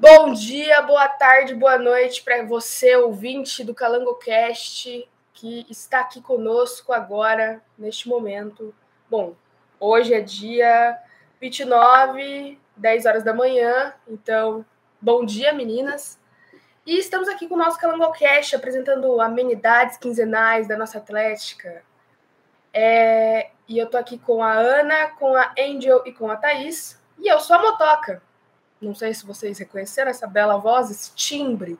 Bom dia, boa tarde, boa noite para você, ouvinte do CalangoCast, que está aqui conosco agora, neste momento. Bom, hoje é dia 29, 10 horas da manhã, então, bom dia, meninas. E estamos aqui com o nosso CalangoCast, apresentando amenidades quinzenais da nossa Atlética. É, e eu tô aqui com a Ana, com a Angel e com a Thaís. E eu sou a Motoca. Não sei se vocês reconheceram essa bela voz, esse timbre.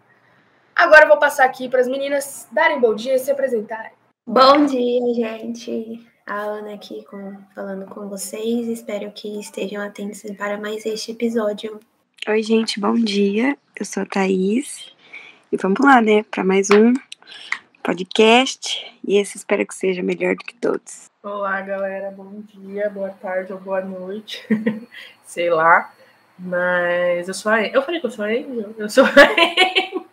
Agora eu vou passar aqui para as meninas darem bom dia e se apresentarem. Bom dia, gente. A Ana aqui com, falando com vocês. Espero que estejam atentos para mais este episódio. Oi, gente, bom dia. Eu sou a Thaís. E vamos lá, né, para mais um podcast. E esse espero que seja melhor do que todos. Olá, galera. Bom dia, boa tarde ou boa noite. Sei lá. Mas eu sou a Eu falei que eu sou a Angel. Eu sou a Angel.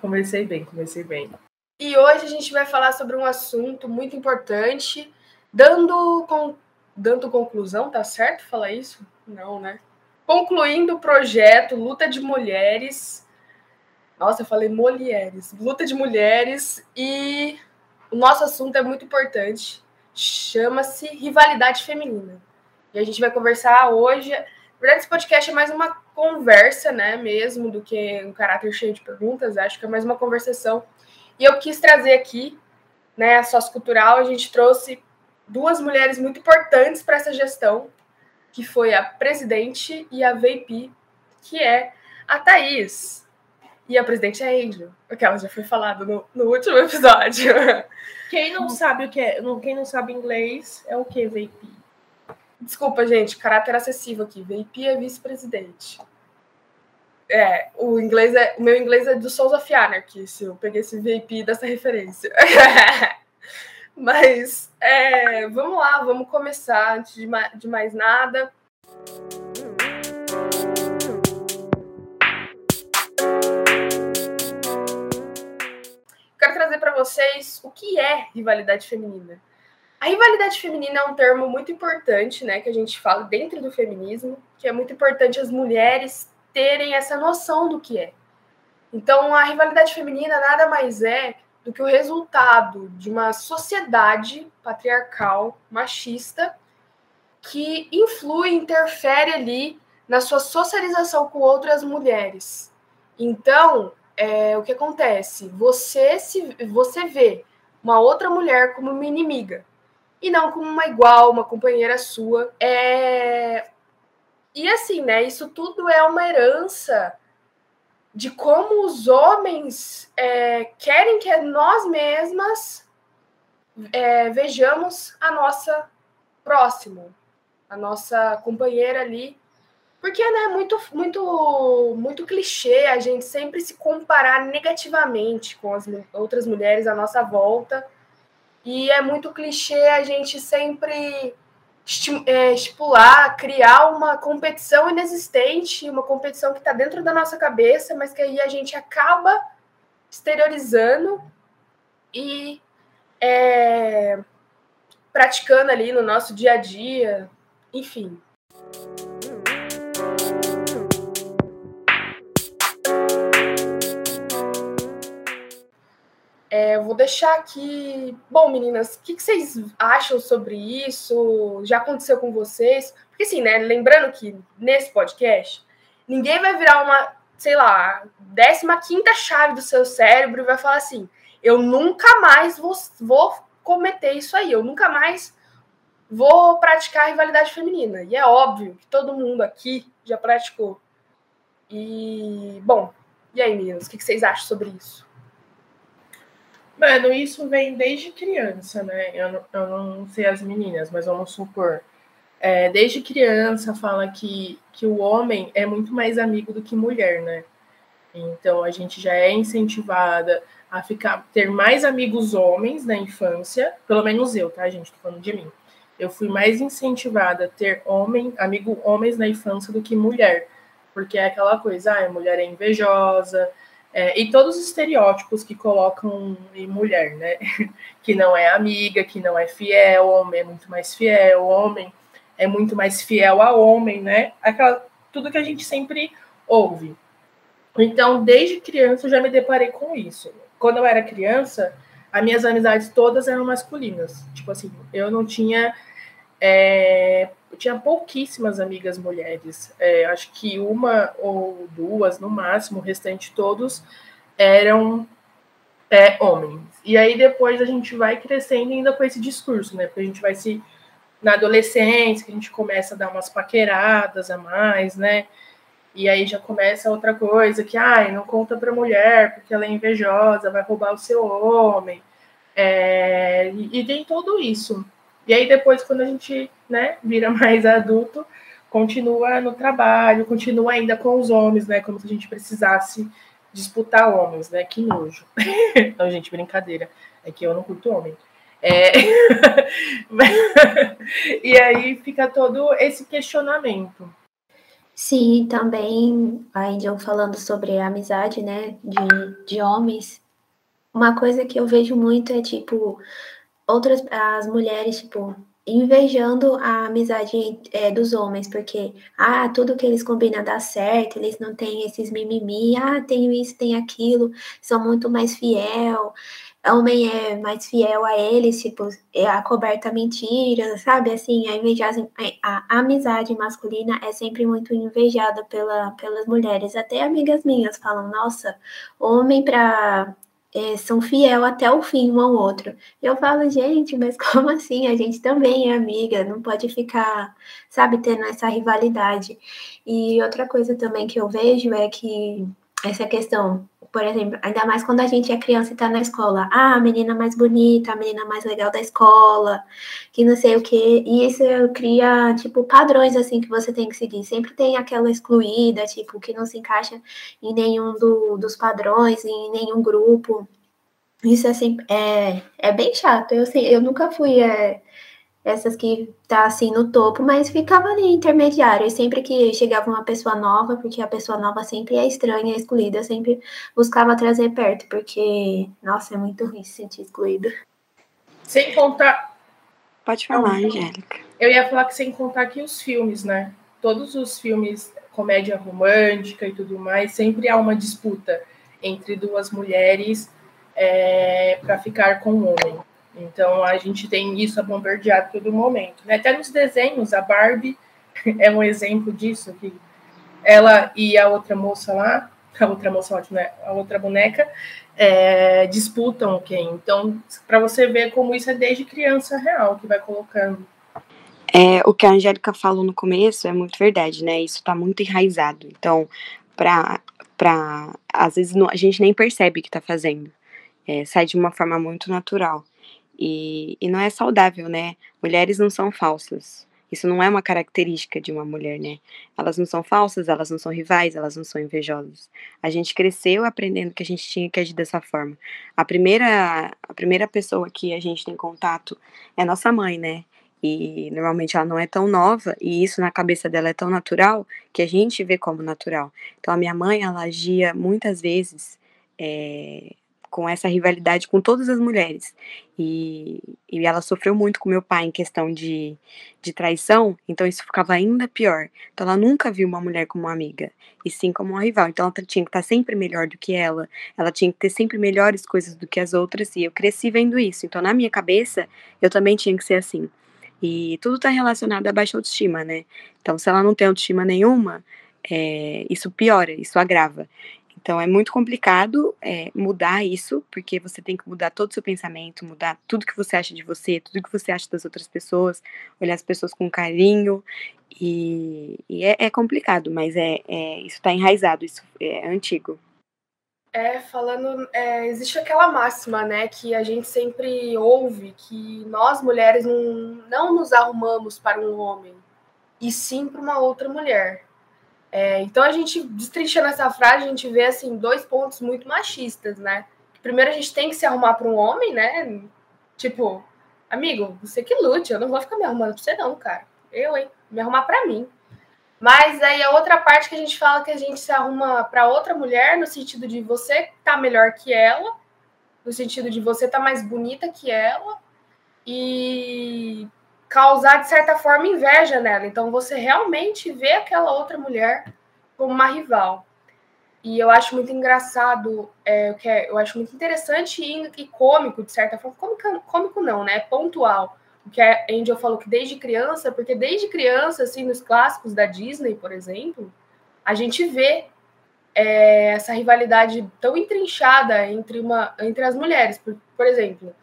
comecei bem, comecei bem. E hoje a gente vai falar sobre um assunto muito importante, dando, com, dando conclusão, tá certo falar isso? Não, né? Concluindo o projeto Luta de Mulheres. Nossa, eu falei mulheres. Luta de Mulheres e o nosso assunto é muito importante. Chama-se Rivalidade Feminina. A gente vai conversar hoje. Na verdade, esse podcast é mais uma conversa, né, mesmo, do que um caráter cheio de perguntas. Acho que é mais uma conversação. E eu quis trazer aqui, né, a sociocultural, a gente trouxe duas mulheres muito importantes para essa gestão, que foi a presidente e a VP, que é a Thaís. E a presidente é a Angel, aquela já foi falado no, no último episódio. Quem não sabe o que é, quem não sabe inglês é o que, VP? Desculpa, gente, caráter acessível aqui. VP é vice-presidente. É, o inglês é, o meu inglês é do Souls of Anarchy, se eu peguei esse VP dessa referência. Mas é, vamos lá, vamos começar antes de, ma de mais nada. Quero trazer para vocês o que é rivalidade feminina. A rivalidade feminina é um termo muito importante, né, que a gente fala dentro do feminismo, que é muito importante as mulheres terem essa noção do que é. Então, a rivalidade feminina nada mais é do que o resultado de uma sociedade patriarcal, machista, que influi, interfere ali na sua socialização com outras mulheres. Então, é, o que acontece? Você se você vê uma outra mulher como uma inimiga e não como uma igual, uma companheira sua. É... E assim, né? Isso tudo é uma herança de como os homens é, querem que nós mesmas é, vejamos a nossa próximo, a nossa companheira ali. Porque é né, muito, muito, muito clichê a gente sempre se comparar negativamente com as outras mulheres à nossa volta e é muito clichê a gente sempre é, estipular, criar uma competição inexistente, uma competição que está dentro da nossa cabeça, mas que aí a gente acaba exteriorizando e é, praticando ali no nosso dia a dia, enfim. Vou deixar aqui. Bom, meninas, o que, que, vocês acham sobre isso? Já aconteceu com vocês? Porque, assim, né? Lembrando que nesse podcast, ninguém vai virar uma, sei lá, 15 chave do seu cérebro e vai falar assim: eu nunca mais vou, vou cometer isso aí, eu nunca mais vou praticar a rivalidade feminina. E é óbvio que todo mundo aqui já praticou. E, bom, e aí, meninas, o que, que vocês acham sobre isso? Mano, isso vem desde criança, né? Eu não, eu não sei as meninas, mas vamos supor. É, desde criança fala que, que o homem é muito mais amigo do que mulher, né? Então a gente já é incentivada a ficar ter mais amigos homens na infância, pelo menos eu, tá, gente? Tô falando de mim. Eu fui mais incentivada a ter homem, amigo homens na infância do que mulher, porque é aquela coisa, ah, a mulher é invejosa, é, e todos os estereótipos que colocam em mulher, né? que não é amiga, que não é fiel, homem é muito mais fiel, homem é muito mais fiel a homem, né? Aquela, tudo que a gente sempre ouve. Então, desde criança, eu já me deparei com isso. Quando eu era criança, as minhas amizades todas eram masculinas. Tipo assim, eu não tinha. É, eu tinha pouquíssimas amigas mulheres. É, acho que uma ou duas, no máximo, o restante todos eram é, homens. E aí depois a gente vai crescendo ainda com esse discurso, né? Porque a gente vai se. Na adolescência, que a gente começa a dar umas paqueradas a mais, né? E aí já começa outra coisa, que ai, não conta para mulher, porque ela é invejosa, vai roubar o seu homem. É, e, e tem tudo isso. E aí depois, quando a gente né, vira mais adulto, continua no trabalho, continua ainda com os homens, né? Como se a gente precisasse disputar homens, né? Que nojo. não, gente, brincadeira. É que eu não curto homem. É... e aí fica todo esse questionamento. Sim, também a Angel falando sobre a amizade, né, de, de homens. Uma coisa que eu vejo muito é, tipo, outras, as mulheres, tipo, invejando a amizade é, dos homens, porque, ah, tudo que eles combinam dá certo, eles não têm esses mimimi, ah, tem isso, tem aquilo, são muito mais fiel homem é mais fiel a eles, tipo, é a coberta mentira, sabe? Assim, a, invejosa, a, amizade masculina é sempre muito invejada pela, pelas mulheres. Até amigas minhas falam, nossa, homem pra. É, são fiel até o fim um ao outro. Eu falo, gente, mas como assim? A gente também é amiga, não pode ficar, sabe, tendo essa rivalidade. E outra coisa também que eu vejo é que essa questão por exemplo, ainda mais quando a gente é criança e tá na escola. Ah, a menina mais bonita, a menina mais legal da escola, que não sei o quê. E isso cria, tipo, padrões, assim, que você tem que seguir. Sempre tem aquela excluída, tipo, que não se encaixa em nenhum do, dos padrões, em nenhum grupo. Isso, assim, é, é bem chato. Eu, assim, eu nunca fui... É, essas que tá assim no topo, mas ficava ali intermediário. E sempre que chegava uma pessoa nova, porque a pessoa nova sempre é estranha, é excluída, eu sempre buscava trazer perto, porque, nossa, é muito ruim se sentir excluída. Sem contar. Pode falar, Angélica. Eu ia falar que sem contar que os filmes, né? Todos os filmes, comédia romântica e tudo mais, sempre há uma disputa entre duas mulheres é, para ficar com um homem. Então a gente tem isso a bombardear todo momento. Né? Até nos desenhos, a Barbie é um exemplo disso, que ela e a outra moça lá, a outra moça ótima, né? a outra boneca, é, disputam quem. Então, para você ver como isso é desde criança real, que vai colocando. É, o que a Angélica falou no começo é muito verdade, né? Isso está muito enraizado. Então, para para às vezes não, a gente nem percebe que está fazendo. É, sai de uma forma muito natural. E, e não é saudável, né? Mulheres não são falsas. Isso não é uma característica de uma mulher, né? Elas não são falsas, elas não são rivais, elas não são invejosas. A gente cresceu aprendendo que a gente tinha que agir dessa forma. A primeira, a primeira pessoa que a gente tem contato é nossa mãe, né? E normalmente ela não é tão nova, e isso na cabeça dela é tão natural que a gente vê como natural. Então a minha mãe, ela agia muitas vezes é, com essa rivalidade com todas as mulheres. E, e ela sofreu muito com meu pai em questão de, de traição, então isso ficava ainda pior. Então ela nunca viu uma mulher como uma amiga, e sim como uma rival. Então ela tinha que estar sempre melhor do que ela, ela tinha que ter sempre melhores coisas do que as outras, e eu cresci vendo isso. Então na minha cabeça, eu também tinha que ser assim. E tudo está relacionado à baixa autoestima, né? Então se ela não tem autoestima nenhuma, é, isso piora, isso agrava. Então é muito complicado é, mudar isso, porque você tem que mudar todo o seu pensamento, mudar tudo que você acha de você, tudo que você acha das outras pessoas, olhar as pessoas com carinho. E, e é, é, complicado, mas é, é isso está enraizado, isso é antigo. É, falando, é, existe aquela máxima, né, que a gente sempre ouve, que nós mulheres não, não nos arrumamos para um homem, e sim para uma outra mulher. É, então a gente, destrinchando essa frase, a gente vê assim dois pontos muito machistas, né? Primeiro a gente tem que se arrumar para um homem, né? Tipo, amigo, você que lute, eu não vou ficar me arrumando para você não, cara. Eu, hein? Me arrumar para mim. Mas aí a outra parte que a gente fala que a gente se arruma para outra mulher no sentido de você tá melhor que ela, no sentido de você tá mais bonita que ela e causar, de certa forma, inveja nela. Então, você realmente vê aquela outra mulher como uma rival. E eu acho muito engraçado, é, que é, eu acho muito interessante e, e cômico, de certa forma. Cômico, cômico não, né? Pontual. O que a Angel falou que desde criança, porque desde criança, assim, nos clássicos da Disney, por exemplo, a gente vê é, essa rivalidade tão entrinchada entre, uma, entre as mulheres. Por, por exemplo,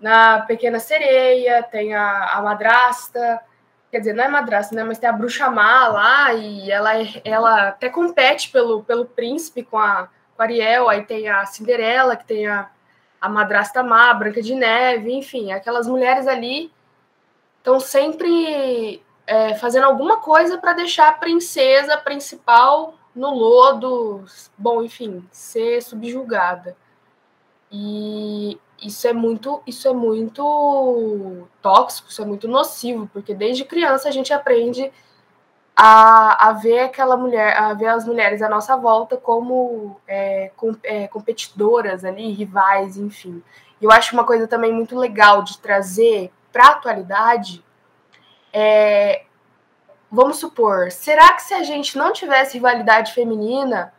na Pequena Sereia, tem a, a madrasta, quer dizer, não é madrasta, né? Mas tem a bruxa má lá e ela, ela até compete pelo, pelo príncipe com a, com a Ariel. Aí tem a Cinderela, que tem a, a madrasta má, Branca de Neve, enfim, aquelas mulheres ali estão sempre é, fazendo alguma coisa para deixar a princesa principal no lodo, bom, enfim, ser subjugada. E isso é muito, isso é muito tóxico, isso é muito nocivo, porque desde criança a gente aprende a, a ver aquela mulher, a ver as mulheres à nossa volta como é, com, é, competidoras ali, rivais, enfim. E eu acho uma coisa também muito legal de trazer para a atualidade é, vamos supor, será que se a gente não tivesse rivalidade feminina,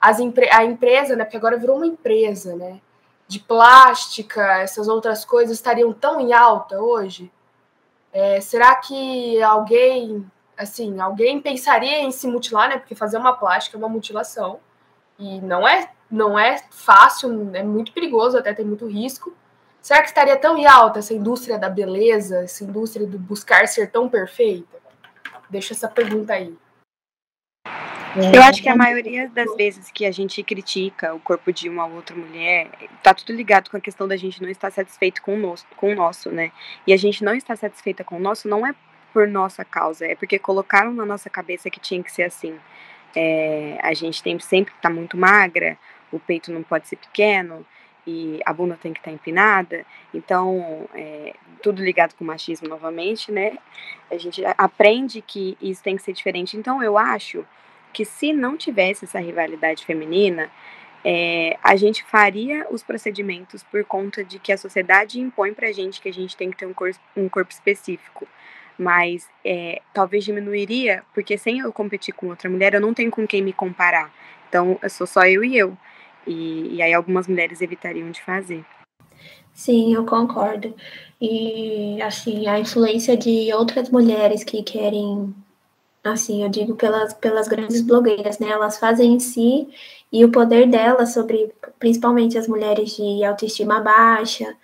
as a empresa, né, porque agora virou uma empresa, né, de plástica, essas outras coisas estariam tão em alta hoje? É, será que alguém, assim, alguém pensaria em se mutilar, né? Porque fazer uma plástica é uma mutilação e não é, não é fácil, é muito perigoso, até tem muito risco. Será que estaria tão em alta essa indústria da beleza, essa indústria do buscar ser tão perfeita? Deixa essa pergunta aí. Eu acho que a maioria das vezes que a gente critica o corpo de uma outra mulher, tá tudo ligado com a questão da gente não estar satisfeito com o nosso, com o nosso, né? E a gente não estar satisfeita com o nosso não é por nossa causa, é porque colocaram na nossa cabeça que tinha que ser assim. É, a gente tem sempre que estar tá muito magra, o peito não pode ser pequeno e a bunda tem que estar tá empinada. Então, é, tudo ligado com machismo novamente, né? A gente aprende que isso tem que ser diferente. Então, eu acho que se não tivesse essa rivalidade feminina, é, a gente faria os procedimentos por conta de que a sociedade impõe pra gente que a gente tem que ter um corpo, um corpo específico. Mas é, talvez diminuiria, porque sem eu competir com outra mulher, eu não tenho com quem me comparar. Então, eu sou só eu e eu. E, e aí algumas mulheres evitariam de fazer. Sim, eu concordo. E, assim, a influência de outras mulheres que querem assim, eu digo pelas, pelas grandes blogueiras, né? Elas fazem em si e o poder delas sobre, principalmente as mulheres de autoestima baixa,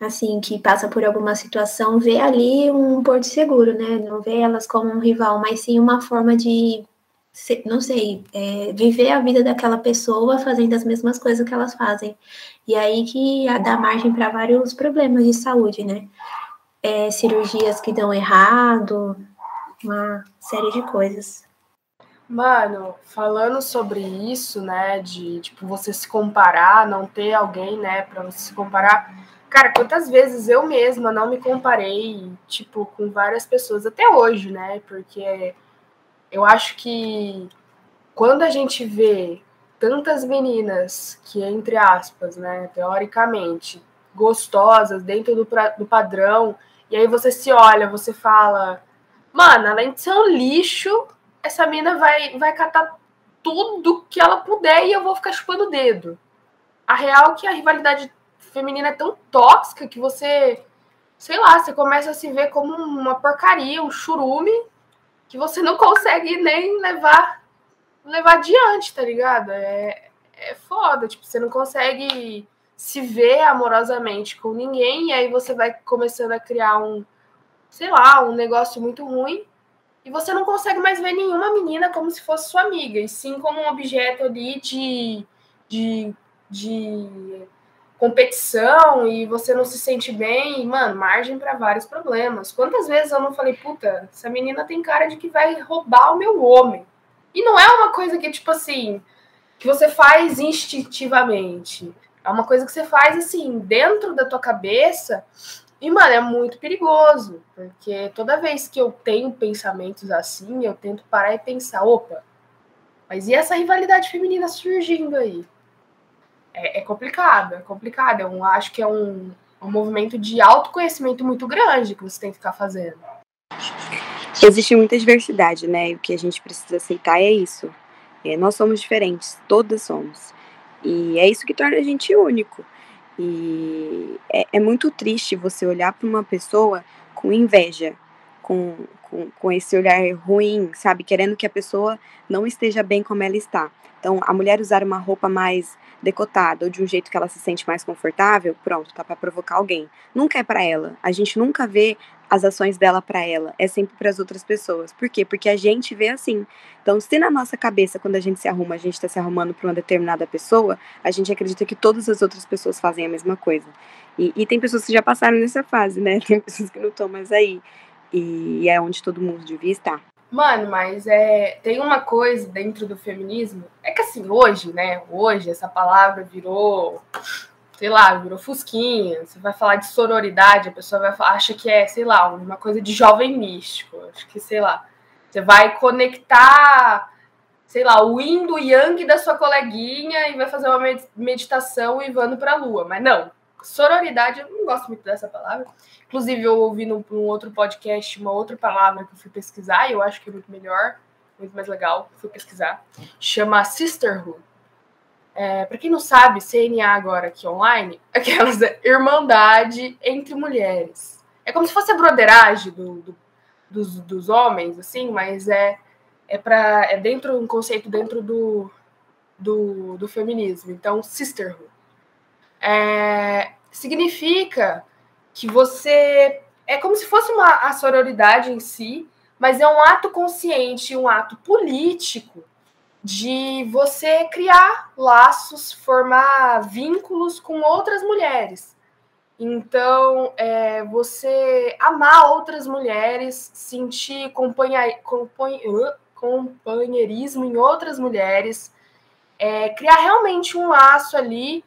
assim, que passa por alguma situação, vê ali um porto seguro, né? Não vê elas como um rival, mas sim uma forma de, não sei, é, viver a vida daquela pessoa fazendo as mesmas coisas que elas fazem. E aí que dá margem para vários problemas de saúde, né? É, cirurgias que dão errado, uma série de coisas. Mano, falando sobre isso, né, de tipo você se comparar, não ter alguém, né, para você se comparar. Cara, quantas vezes eu mesma não me comparei, tipo, com várias pessoas até hoje, né? Porque eu acho que quando a gente vê tantas meninas que, entre aspas, né, teoricamente, gostosas dentro do, do padrão, e aí você se olha, você fala, Mano, além de ser um lixo, essa mina vai, vai catar tudo que ela puder e eu vou ficar chupando o dedo. A real é que a rivalidade feminina é tão tóxica que você, sei lá, você começa a se ver como uma porcaria, um churume, que você não consegue nem levar levar adiante, tá ligado? É, é foda, tipo, você não consegue se ver amorosamente com ninguém e aí você vai começando a criar um sei lá, um negócio muito ruim, e você não consegue mais ver nenhuma menina como se fosse sua amiga, e sim como um objeto ali de, de, de competição, e você não se sente bem, e, mano, margem para vários problemas. Quantas vezes eu não falei, puta, essa menina tem cara de que vai roubar o meu homem. E não é uma coisa que, tipo assim, que você faz instintivamente. É uma coisa que você faz, assim, dentro da tua cabeça, e, mano, é muito perigoso, porque toda vez que eu tenho pensamentos assim, eu tento parar e pensar, opa, mas e essa rivalidade feminina surgindo aí? É, é complicado, é complicado. Eu acho que é um, um movimento de autoconhecimento muito grande que você tem que ficar fazendo. Existe muita diversidade, né? E o que a gente precisa aceitar é isso. É, nós somos diferentes, todas somos. E é isso que torna a gente único. E é, é muito triste você olhar para uma pessoa com inveja, com, com, com esse olhar ruim, sabe? Querendo que a pessoa não esteja bem como ela está. Então, a mulher usar uma roupa mais decotada ou de um jeito que ela se sente mais confortável, pronto, tá para provocar alguém. Nunca é para ela. A gente nunca vê as ações dela para ela, é sempre para as outras pessoas. Por quê? Porque a gente vê assim. Então, se na nossa cabeça, quando a gente se arruma, a gente está se arrumando para uma determinada pessoa, a gente acredita que todas as outras pessoas fazem a mesma coisa. E, e tem pessoas que já passaram nessa fase, né? Tem pessoas que não estão mais aí. E é onde todo mundo devia estar. Mano, mas é, tem uma coisa dentro do feminismo, é que assim, hoje, né? Hoje essa palavra virou, sei lá, virou fusquinha. Você vai falar de sororidade, a pessoa vai acha que é, sei lá, uma coisa de jovem místico. Acho que, sei lá, você vai conectar, sei lá, o yin do yang da sua coleguinha e vai fazer uma meditação e vando pra lua. Mas não, sororidade, eu não gosto muito dessa palavra. Inclusive, eu ouvi num, num, outro podcast uma outra palavra que eu fui pesquisar e eu acho que é muito melhor, muito mais legal. Fui pesquisar. Chama Sisterhood. É, para quem não sabe, CNA agora aqui online, aquelas irmandade entre mulheres. É como se fosse a broderagem do, do, dos, dos homens, assim, mas é é para é dentro um conceito dentro do, do, do feminismo. Então, sisterhood é, significa que você é como se fosse uma a sororidade em si, mas é um ato consciente, um ato político de você criar laços, formar vínculos com outras mulheres. Então, é, você amar outras mulheres, sentir companheirismo em outras mulheres, é, criar realmente um laço ali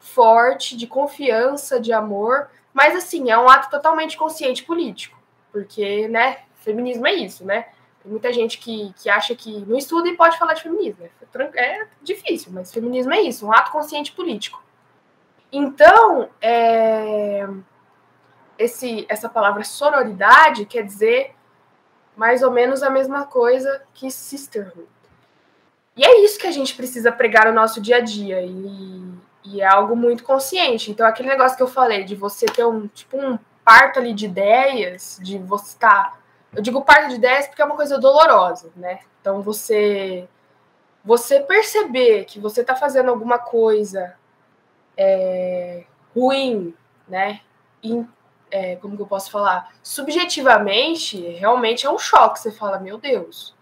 forte, de confiança, de amor, mas assim, é um ato totalmente consciente político, porque, né, feminismo é isso, né? Tem muita gente que, que acha que não estuda e pode falar de feminismo. É, é difícil, mas feminismo é isso, um ato consciente político. Então, é, esse, essa palavra sororidade quer dizer mais ou menos a mesma coisa que sisterhood. E é isso que a gente precisa pregar no nosso dia a dia. E, e é algo muito consciente. Então, aquele negócio que eu falei, de você ter um, tipo, um parto ali de ideias, de você estar. Tá, eu digo parto de ideias porque é uma coisa dolorosa, né? Então, você. Você perceber que você está fazendo alguma coisa é, ruim, né? É, como que eu posso falar? Subjetivamente, realmente é um choque. Você fala, meu Deus,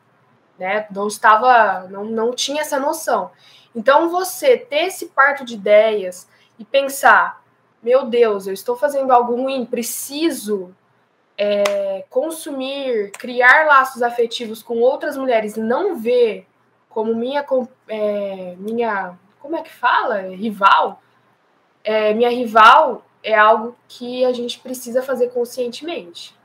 né? Não estava, não, não tinha essa noção. Então, você ter esse parto de ideias e pensar: meu Deus, eu estou fazendo algo ruim, preciso é, consumir, criar laços afetivos com outras mulheres, não ver como minha, é, minha como é que fala? Rival. É, minha rival é algo que a gente precisa fazer conscientemente.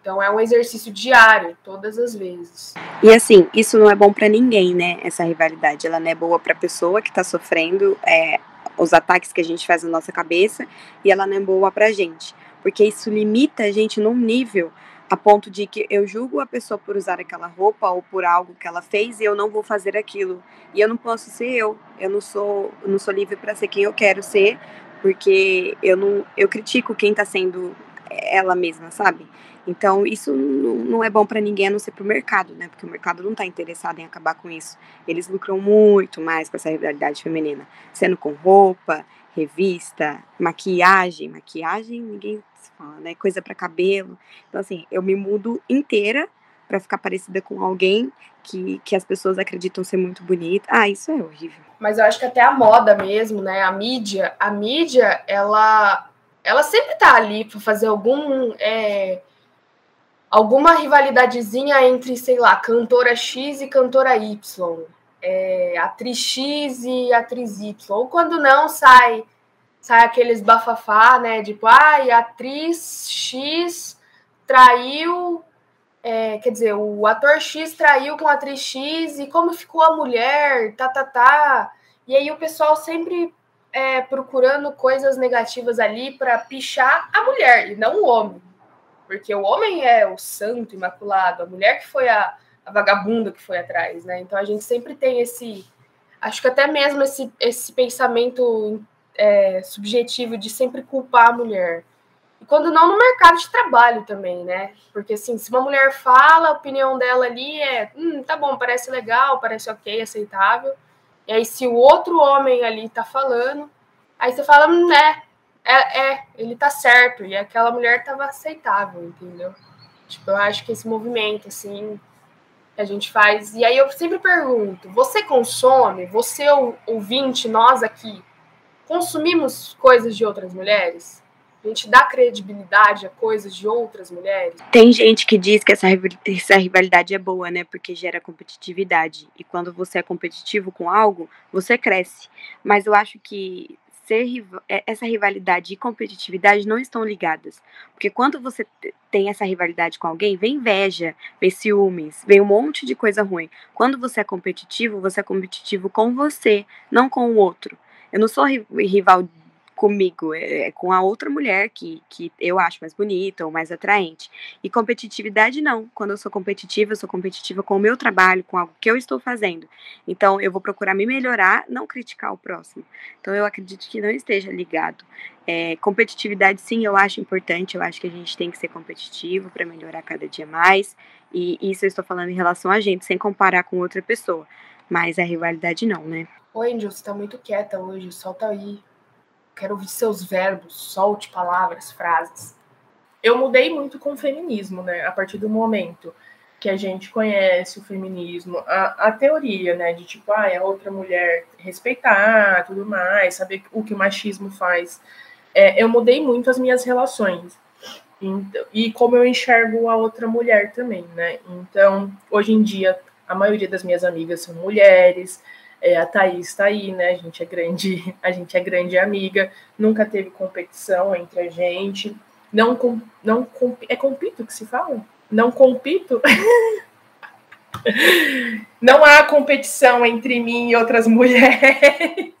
Então é um exercício diário, todas as vezes. E assim, isso não é bom para ninguém, né? Essa rivalidade, ela não é boa para a pessoa que está sofrendo é, os ataques que a gente faz na nossa cabeça e ela não é boa para gente, porque isso limita a gente num nível a ponto de que eu julgo a pessoa por usar aquela roupa ou por algo que ela fez e eu não vou fazer aquilo. E eu não posso ser eu. Eu não sou, não sou livre para ser quem eu quero ser, porque eu não eu critico quem está sendo ela mesma, sabe? Então, isso não é bom para ninguém a não ser para o mercado, né? Porque o mercado não está interessado em acabar com isso. Eles lucram muito mais com essa rivalidade feminina, sendo com roupa, revista, maquiagem. Maquiagem, ninguém fala, né? Coisa para cabelo. Então, assim, eu me mudo inteira para ficar parecida com alguém que, que as pessoas acreditam ser muito bonita. Ah, isso é horrível. Mas eu acho que até a moda mesmo, né? A mídia, a mídia, ela, ela sempre tá ali para fazer algum. É alguma rivalidadezinha entre, sei lá, cantora X e cantora Y, é, atriz X e atriz Y, ou quando não sai sai aqueles bafafá, né, tipo, ai, ah, atriz X traiu, é, quer dizer, o ator X traiu com a atriz X e como ficou a mulher, tá, tá, tá, e aí o pessoal sempre é, procurando coisas negativas ali para pichar a mulher e não o homem. Porque o homem é o santo imaculado, a mulher que foi a, a vagabunda que foi atrás, né? Então a gente sempre tem esse. Acho que até mesmo esse, esse pensamento é, subjetivo de sempre culpar a mulher. E quando não no mercado de trabalho também, né? Porque assim, se uma mulher fala, a opinião dela ali é, hum, tá bom, parece legal, parece ok, aceitável. E aí, se o outro homem ali tá falando, aí você fala, hum, é, é, ele tá certo. E aquela mulher tava aceitável, entendeu? Tipo, eu acho que esse movimento, assim, que a gente faz. E aí eu sempre pergunto: você consome, você ouvinte, nós aqui, consumimos coisas de outras mulheres? A gente dá credibilidade a coisas de outras mulheres? Tem gente que diz que essa, essa rivalidade é boa, né? Porque gera competitividade. E quando você é competitivo com algo, você cresce. Mas eu acho que ser é, essa rivalidade e competitividade não estão ligadas. Porque quando você tem essa rivalidade com alguém, vem inveja, vem ciúmes, vem um monte de coisa ruim. Quando você é competitivo, você é competitivo com você, não com o outro. Eu não sou rival comigo, é, é, com a outra mulher que, que eu acho mais bonita ou mais atraente. E competitividade não. Quando eu sou competitiva, eu sou competitiva com o meu trabalho, com algo que eu estou fazendo. Então eu vou procurar me melhorar, não criticar o próximo. Então eu acredito que não esteja ligado. É, competitividade, sim, eu acho importante. Eu acho que a gente tem que ser competitivo para melhorar cada dia mais. E isso eu estou falando em relação a gente, sem comparar com outra pessoa. Mas a rivalidade não, né? Oi, Angel, você tá muito quieta hoje, solta aí. Quero ouvir seus verbos, solte palavras, frases. Eu mudei muito com o feminismo, né? A partir do momento que a gente conhece o feminismo, a, a teoria, né? De tipo, ah, é outra mulher respeitar, tudo mais, saber o que o machismo faz. É, eu mudei muito as minhas relações. Então, e como eu enxergo a outra mulher também, né? Então, hoje em dia, a maioria das minhas amigas são mulheres, é, a Thaís está aí, né? A gente é grande, a gente é grande amiga, nunca teve competição entre a gente. Não, com, não é compito que se fala? Não compito? não há competição entre mim e outras mulheres.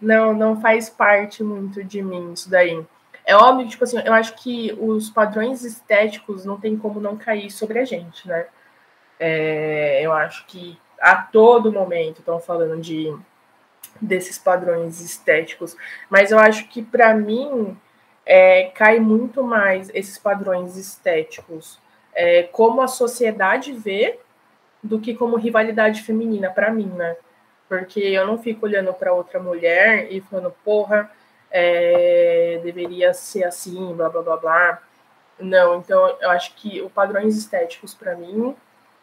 Não, não faz parte muito de mim isso daí. É óbvio, tipo assim, eu acho que os padrões estéticos não tem como não cair sobre a gente, né? É, eu acho que a todo momento estão falando de desses padrões estéticos, mas eu acho que para mim é, cai muito mais esses padrões estéticos é, como a sociedade vê do que como rivalidade feminina para mim, né? Porque eu não fico olhando para outra mulher e falando, porra, é, deveria ser assim, blá blá blá blá. Não, então eu acho que os padrões estéticos para mim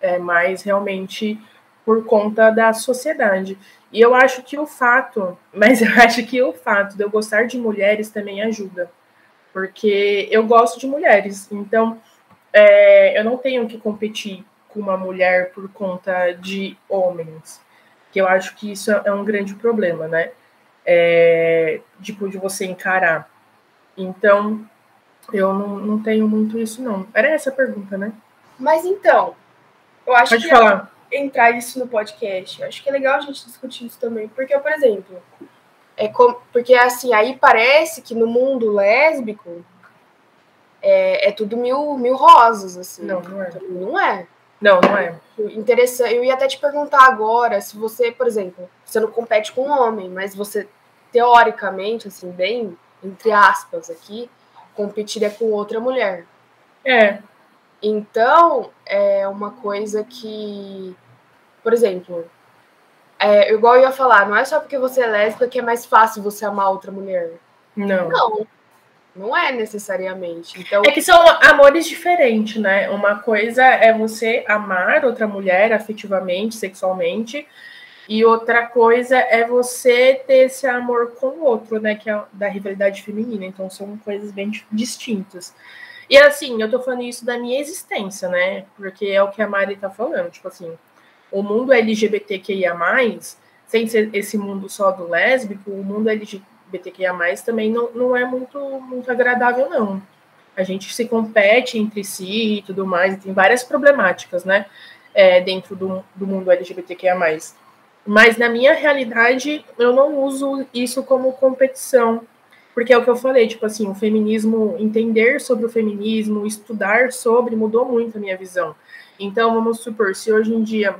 é mais realmente por conta da sociedade. E eu acho que o fato, mas eu acho que o fato de eu gostar de mulheres também ajuda, porque eu gosto de mulheres, então é, eu não tenho que competir com uma mulher por conta de homens, que eu acho que isso é um grande problema, né? É, tipo, de você encarar. Então, eu não, não tenho muito isso, não. Era essa a pergunta, né? Mas então, eu acho Pode que. falar entrar isso no podcast. Acho que é legal a gente discutir isso também, porque, por exemplo, é com, porque assim, aí parece que no mundo lésbico é, é tudo mil, mil rosas, assim. Não, não é. Não é. Não, não é. Interessante. Eu ia até te perguntar agora se você, por exemplo, você não compete com um homem, mas você, teoricamente, assim, bem, entre aspas aqui, competiria com outra mulher. É. Então, é uma coisa que, por exemplo, é, igual eu ia falar, não é só porque você é lésbica que é mais fácil você amar outra mulher. Não. Não. Não é necessariamente. Então... É que são amores diferentes, né? Uma coisa é você amar outra mulher afetivamente, sexualmente, e outra coisa é você ter esse amor com o outro, né? Que é da rivalidade feminina. Então são coisas bem distintas. E assim, eu tô falando isso da minha existência, né? Porque é o que a Mari tá falando. Tipo assim, o mundo LGBTQIA, sem ser esse mundo só do lésbico, o mundo LGBTQIA também não, não é muito, muito agradável, não. A gente se compete entre si e tudo mais, tem várias problemáticas, né? É, dentro do, do mundo LGBTQIA. Mas na minha realidade, eu não uso isso como competição. Porque é o que eu falei, tipo assim, o feminismo, entender sobre o feminismo, estudar sobre, mudou muito a minha visão. Então, vamos supor, se hoje em dia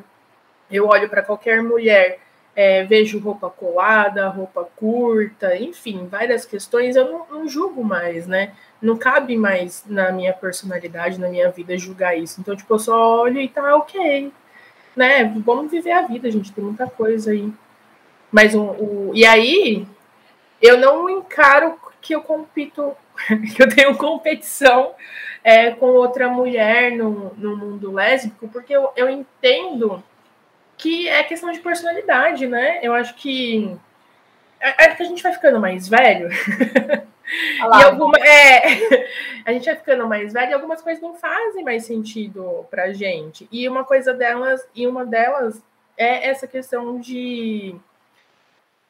eu olho para qualquer mulher, é, vejo roupa colada, roupa curta, enfim, várias questões, eu não, não, julgo mais, né? Não cabe mais na minha personalidade, na minha vida, julgar isso. Então, tipo, eu só olho e tá ok, né? Vamos viver a vida, gente, tem muita coisa aí. Mas um e aí, eu não encaro que eu compito, que eu tenho competição é, com outra mulher no, no mundo lésbico, porque eu, eu entendo que é questão de personalidade, né? Eu acho que é, é que a gente vai ficando mais velho. e alguma, é, a gente vai ficando mais velho e algumas coisas não fazem mais sentido pra gente. E uma coisa delas, e uma delas é essa questão de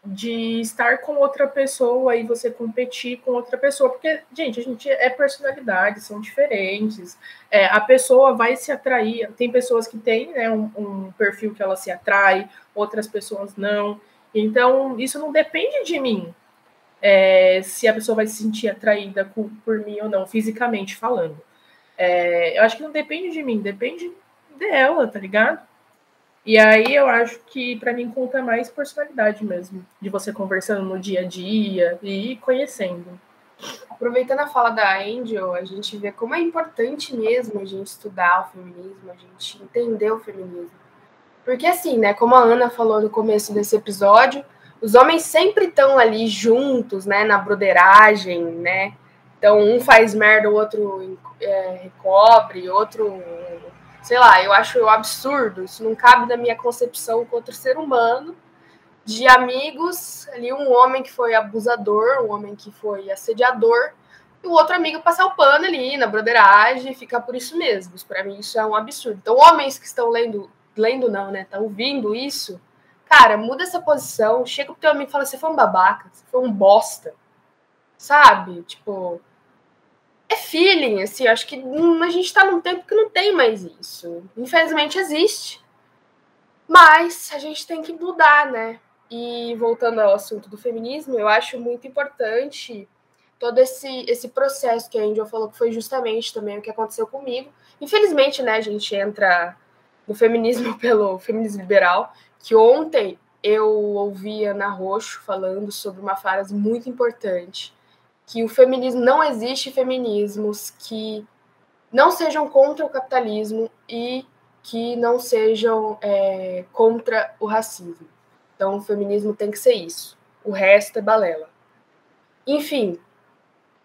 de estar com outra pessoa e você competir com outra pessoa, porque, gente, a gente é personalidade, são diferentes, é, a pessoa vai se atrair, tem pessoas que têm né, um, um, perfil que ela se atrai, outras pessoas não, então isso não depende de mim, é, se a pessoa vai se sentir atraída por, por mim ou não, fisicamente falando. É, eu acho que não depende de mim, depende dela, tá ligado? E aí eu acho que para mim conta mais personalidade mesmo, de você conversando no dia a dia e conhecendo. Aproveitando a fala da Angel, a gente vê como é importante mesmo a gente estudar o feminismo, a gente entender o feminismo. Porque assim, né, como a Ana falou no começo desse episódio, os homens sempre estão ali juntos, né, na broderagem, né? Então um faz merda, o outro é, recobre, outro sei lá, eu acho absurdo, isso não cabe na minha concepção com outro ser humano, de amigos, ali um homem que foi abusador, um homem que foi assediador, e o outro amigo passar o pano ali na broderagem e ficar por isso mesmo. Para mim isso é um absurdo. Então, homens que estão lendo, lendo não, né, estão ouvindo isso, cara, muda essa posição, chega pro teu amigo e fala, você foi um babaca, você foi um bosta, sabe? Tipo, é feeling, assim, acho que a gente está num tempo que não tem mais isso. Infelizmente existe. Mas a gente tem que mudar, né? E voltando ao assunto do feminismo, eu acho muito importante todo esse, esse processo que a Angel falou que foi justamente também o que aconteceu comigo. Infelizmente, né, a gente entra no feminismo pelo feminismo liberal, que ontem eu ouvi Ana Roxo falando sobre uma frase muito importante, que o feminismo não existe feminismos que não sejam contra o capitalismo e que não sejam é, contra o racismo. Então, o feminismo tem que ser isso. O resto é balela. Enfim,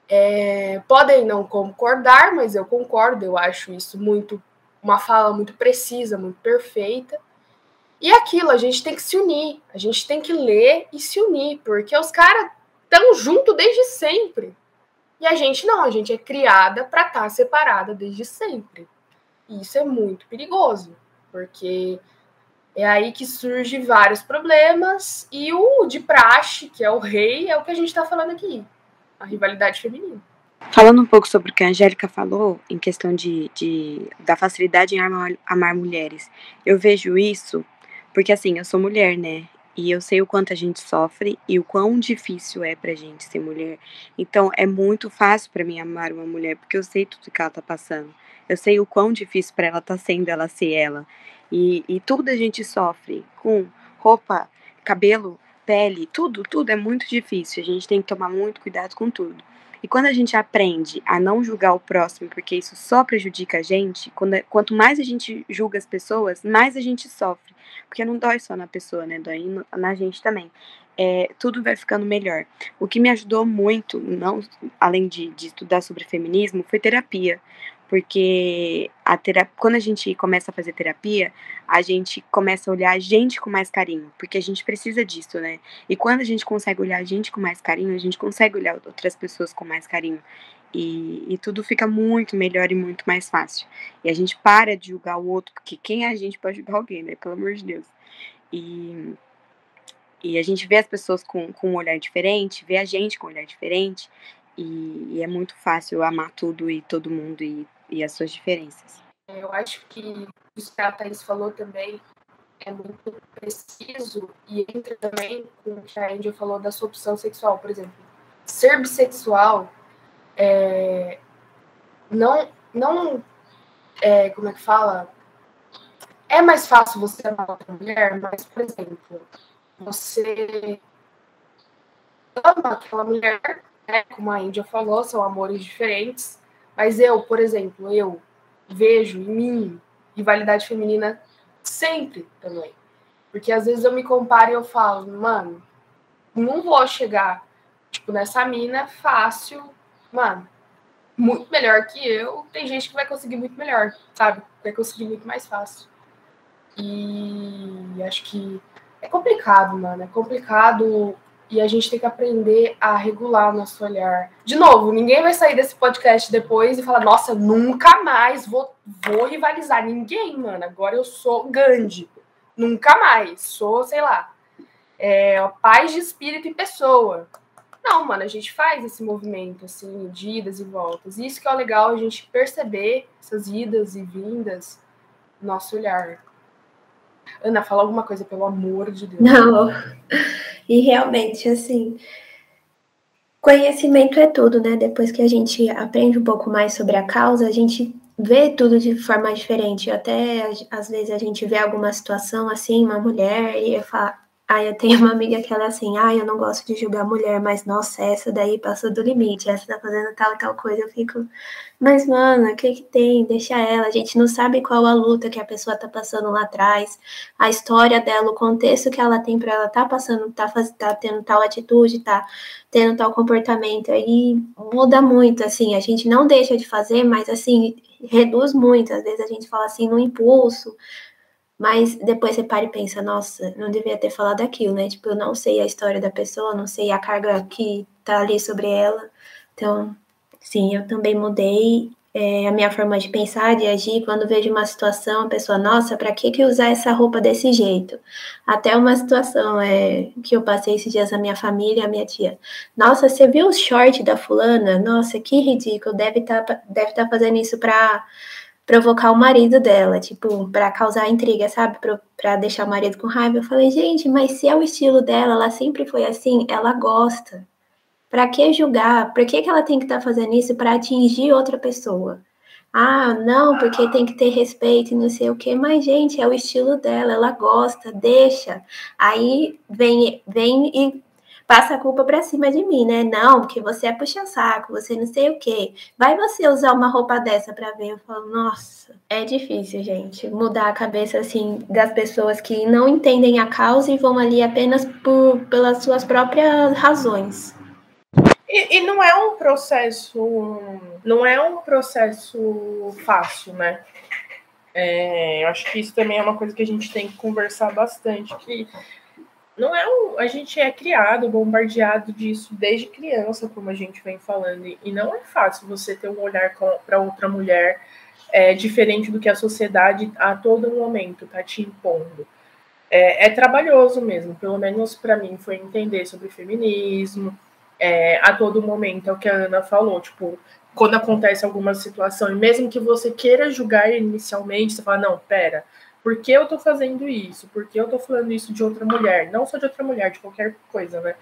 é, podem não concordar, mas eu concordo. Eu acho isso muito uma fala muito precisa, muito perfeita. E é aquilo, a gente tem que se unir, a gente tem que ler e se unir, porque os caras estão junto desde sempre. E a gente não, a gente é criada para estar tá separada desde sempre. E isso é muito perigoso, porque é aí que surge vários problemas e o de praxe, que é o rei, é o que a gente está falando aqui, a rivalidade feminina. Falando um pouco sobre o que a Angélica falou, em questão de, de da facilidade em amar, amar mulheres, eu vejo isso porque, assim, eu sou mulher, né? E eu sei o quanto a gente sofre e o quão difícil é pra gente ser mulher. Então é muito fácil para mim amar uma mulher, porque eu sei tudo que ela tá passando. Eu sei o quão difícil para ela tá sendo ela ser ela. E, e tudo a gente sofre com roupa, cabelo, pele, tudo, tudo é muito difícil. A gente tem que tomar muito cuidado com tudo. E quando a gente aprende a não julgar o próximo, porque isso só prejudica a gente, quando, quanto mais a gente julga as pessoas, mais a gente sofre. Porque não dói só na pessoa, né? Dói na gente também. É, tudo vai ficando melhor. O que me ajudou muito, não além de, de estudar sobre feminismo, foi terapia porque a terapia, quando a gente começa a fazer terapia, a gente começa a olhar a gente com mais carinho, porque a gente precisa disso, né? E quando a gente consegue olhar a gente com mais carinho, a gente consegue olhar outras pessoas com mais carinho. E, e tudo fica muito melhor e muito mais fácil. E a gente para de julgar o outro, porque quem é a gente para julgar alguém, né? Pelo amor de Deus. E, e a gente vê as pessoas com, com um olhar diferente, vê a gente com um olhar diferente, e, e, é muito fácil amar tudo e todo mundo e e as suas diferenças. Eu acho que isso que a Thaís falou também é muito preciso e entra também com o que a Angel falou da sua opção sexual, por exemplo. Ser bissexual é, não, não é, como é que fala? É mais fácil você amar outra mulher, mas, por exemplo, você ama aquela mulher, né, como a Índia falou, são amores diferentes, mas eu, por exemplo, eu vejo em mim rivalidade feminina sempre também. Porque às vezes eu me comparo e eu falo, mano, não vou chegar, tipo, nessa mina fácil, mano, muito melhor que eu. Tem gente que vai conseguir muito melhor, sabe? Vai conseguir muito mais fácil. E acho que é complicado, mano. É complicado e a gente tem que aprender a regular nosso olhar. De novo, ninguém vai sair desse podcast depois e falar, nossa, nunca mais vou, vou rivalizar. Ninguém, mano. Agora eu sou Gandhi. Nunca mais. Sou, sei lá, é, paz de espírito e pessoa. Não, mano, a gente faz esse movimento, assim, de idas e voltas. Isso que é legal, a gente perceber essas idas e vindas no nosso olhar. Ana, fala alguma coisa, pelo amor de Deus. Não. E realmente, assim, conhecimento é tudo, né? Depois que a gente aprende um pouco mais sobre a causa, a gente vê tudo de forma diferente. Até às vezes a gente vê alguma situação assim, uma mulher, e fala, Aí eu tenho uma amiga que ela é assim, ah, eu não gosto de julgar mulher, mas nossa, essa daí passou do limite, essa tá fazendo tal tal coisa. Eu fico, mas mano, o que que tem? Deixa ela. A gente não sabe qual a luta que a pessoa tá passando lá atrás, a história dela, o contexto que ela tem para ela tá passando, tá, faz, tá tendo tal atitude, tá tendo tal comportamento. Aí muda muito, assim, a gente não deixa de fazer, mas assim, reduz muito. Às vezes a gente fala assim no impulso, mas depois você para e pensa, nossa, não devia ter falado aquilo, né? Tipo, eu não sei a história da pessoa, não sei a carga que tá ali sobre ela. Então, sim, eu também mudei é, a minha forma de pensar, de agir. Quando vejo uma situação, a pessoa, nossa, para que, que usar essa roupa desse jeito? Até uma situação é, que eu passei esses dias na minha família, a minha tia. Nossa, você viu o short da fulana? Nossa, que ridículo, deve estar tá, deve tá fazendo isso para provocar o marido dela, tipo, para causar intriga, sabe? Para deixar o marido com raiva. Eu falei, gente, mas se é o estilo dela, ela sempre foi assim, ela gosta. Para que julgar? Por que, que ela tem que estar tá fazendo isso para atingir outra pessoa? Ah, não, porque tem que ter respeito e não sei o que. Mas, gente, é o estilo dela, ela gosta, deixa. Aí vem, vem e passa a culpa para cima de mim, né? Não, porque você é puxa-saco, você não sei o quê. Vai você usar uma roupa dessa para ver? Eu falo, nossa, é difícil, gente, mudar a cabeça assim das pessoas que não entendem a causa e vão ali apenas por, pelas suas próprias razões. E, e, não é um processo, não é um processo fácil, né? É, eu acho que isso também é uma coisa que a gente tem que conversar bastante, que não é um, a gente é criado, bombardeado disso desde criança, como a gente vem falando, e não é fácil você ter um olhar para outra mulher é, diferente do que a sociedade a todo momento está te impondo. É, é, trabalhoso mesmo, pelo menos para mim foi entender sobre feminismo, é, a todo momento, é o que a Ana falou, tipo, quando acontece alguma situação, e mesmo que você queira julgar inicialmente, você fala, não, pera, por que eu tô fazendo isso? Por que eu tô falando isso de outra mulher? Não só de outra mulher, de qualquer coisa, né?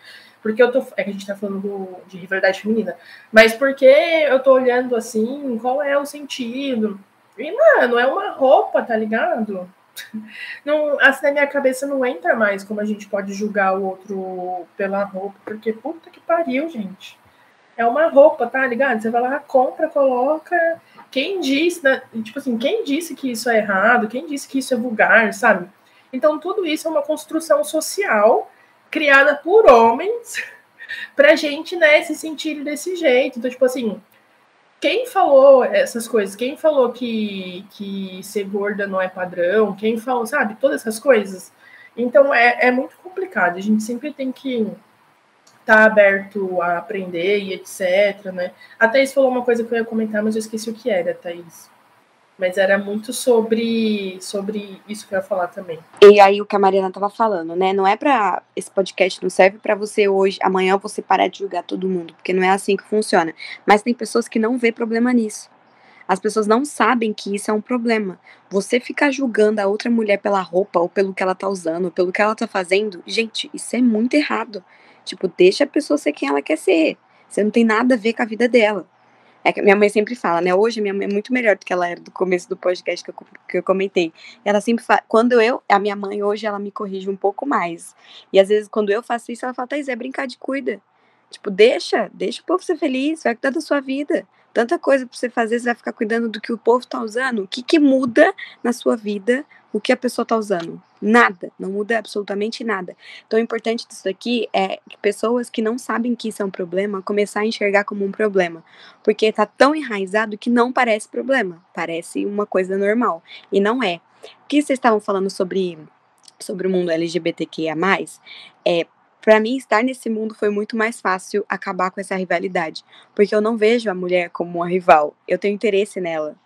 Porque eu tô. É que a gente tá falando do, de rivalidade feminina. Mas por que eu tô olhando assim? Qual é o sentido? E, mano, é uma roupa, tá ligado? Não, assim, na minha cabeça não entra mais como a gente pode julgar o outro pela roupa, porque puta que pariu, gente. É uma roupa, tá ligado? Você vai lá, compra, coloca quem disse, né, tipo assim, quem disse que isso é errado? Quem disse que isso é vulgar, sabe? Então, tudo isso é uma construção social criada por homens pra gente, né, se sentir desse jeito. Então, tipo assim, quem falou essas coisas? Quem falou que, que ser gorda não é padrão? Quem falou, sabe? Todas essas coisas. Então, é, é muito complicado. A gente sempre tem que tá aberto a aprender e etc, né? A Thaís falou uma coisa que eu ia comentar, mas eu esqueci o que era, Thaís. Mas era muito sobre, sobre isso que eu ia falar também. E aí o que a Mariana tava falando, né? Não é para esse podcast não serve para você hoje, amanhã você parar de julgar todo mundo, porque não é assim que funciona. Mas tem pessoas que não vê problema nisso. As pessoas não sabem que isso é um problema. Você ficar julgando a outra mulher pela roupa, ou pelo que ela tá usando, ou pelo que ela tá fazendo, gente, isso é muito errado. Tipo, deixa a pessoa ser quem ela quer ser. Você não tem nada a ver com a vida dela. É que minha mãe sempre fala, né? Hoje minha mãe é muito melhor do que ela era do começo do podcast que eu, que eu comentei. Ela sempre fala, quando eu, a minha mãe hoje, ela me corrige um pouco mais. E às vezes quando eu faço isso, ela fala, Thaís, é brincar de cuida. Tipo, deixa, deixa o povo ser feliz, vai cuidar da sua vida. Tanta coisa pra você fazer, você vai ficar cuidando do que o povo tá usando. O que que muda na sua vida o que a pessoa tá usando? Nada, não muda absolutamente nada. Então, o importante disso aqui é que pessoas que não sabem que isso é um problema começar a enxergar como um problema, porque tá tão enraizado que não parece problema, parece uma coisa normal e não é. O que vocês estavam falando sobre sobre o mundo LGBTQIA+, é para mim, estar nesse mundo foi muito mais fácil acabar com essa rivalidade, porque eu não vejo a mulher como uma rival, eu tenho interesse nela.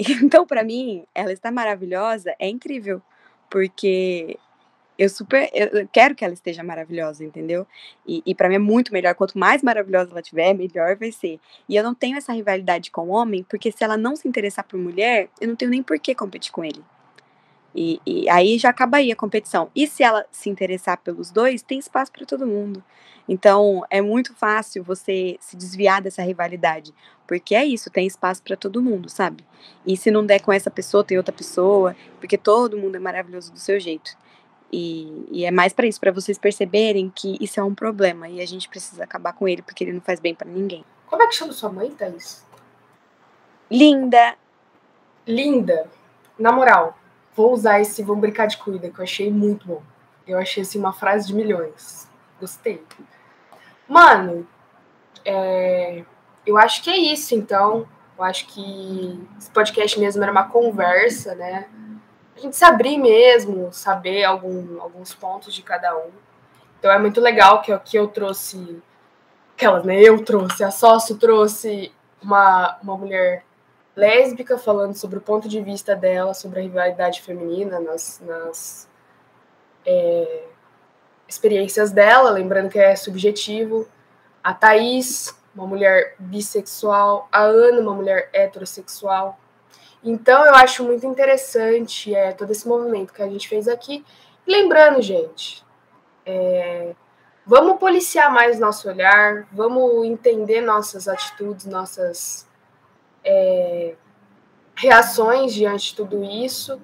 Então, para mim, ela está maravilhosa, é incrível, porque eu super eu quero que ela esteja maravilhosa, entendeu? E, e para mim é muito melhor. Quanto mais maravilhosa ela tiver, melhor vai ser. E eu não tenho essa rivalidade com o homem, porque se ela não se interessar por mulher, eu não tenho nem por que competir com ele. E, e, aí já acaba aí a competição. E se ela se interessar pelos dois, tem espaço para todo mundo. Então é muito fácil você se desviar dessa rivalidade, porque é isso, tem espaço para todo mundo, sabe? E se não der com essa pessoa, tem outra pessoa, porque todo mundo é maravilhoso do seu jeito. E, e é mais para isso, para vocês perceberem que isso é um problema e a gente precisa acabar com ele, porque ele não faz bem para ninguém. Como é que chama sua mãe, Thaís? Linda. Linda. Na moral, vou usar esse vou brincar de cuida, que eu achei muito bom. Eu achei assim uma frase de milhões. Gostei. Mano, é, eu acho que é isso, então. Eu acho que esse podcast mesmo era uma conversa, né? A gente se abrir mesmo, saber algum, alguns pontos de cada um. Então é muito legal que aqui eu trouxe aquelas, né? Eu trouxe, a sócio trouxe uma, uma mulher lésbica, falando sobre o ponto de vista dela, sobre a rivalidade feminina nas, nas é, experiências dela, lembrando que é subjetivo. A Thaís, uma mulher bissexual. A Ana, uma mulher heterossexual. Então, eu acho muito interessante é, todo esse movimento que a gente fez aqui. Lembrando, gente, é, vamos policiar mais nosso olhar, vamos entender nossas atitudes, nossas é, reações diante de tudo isso.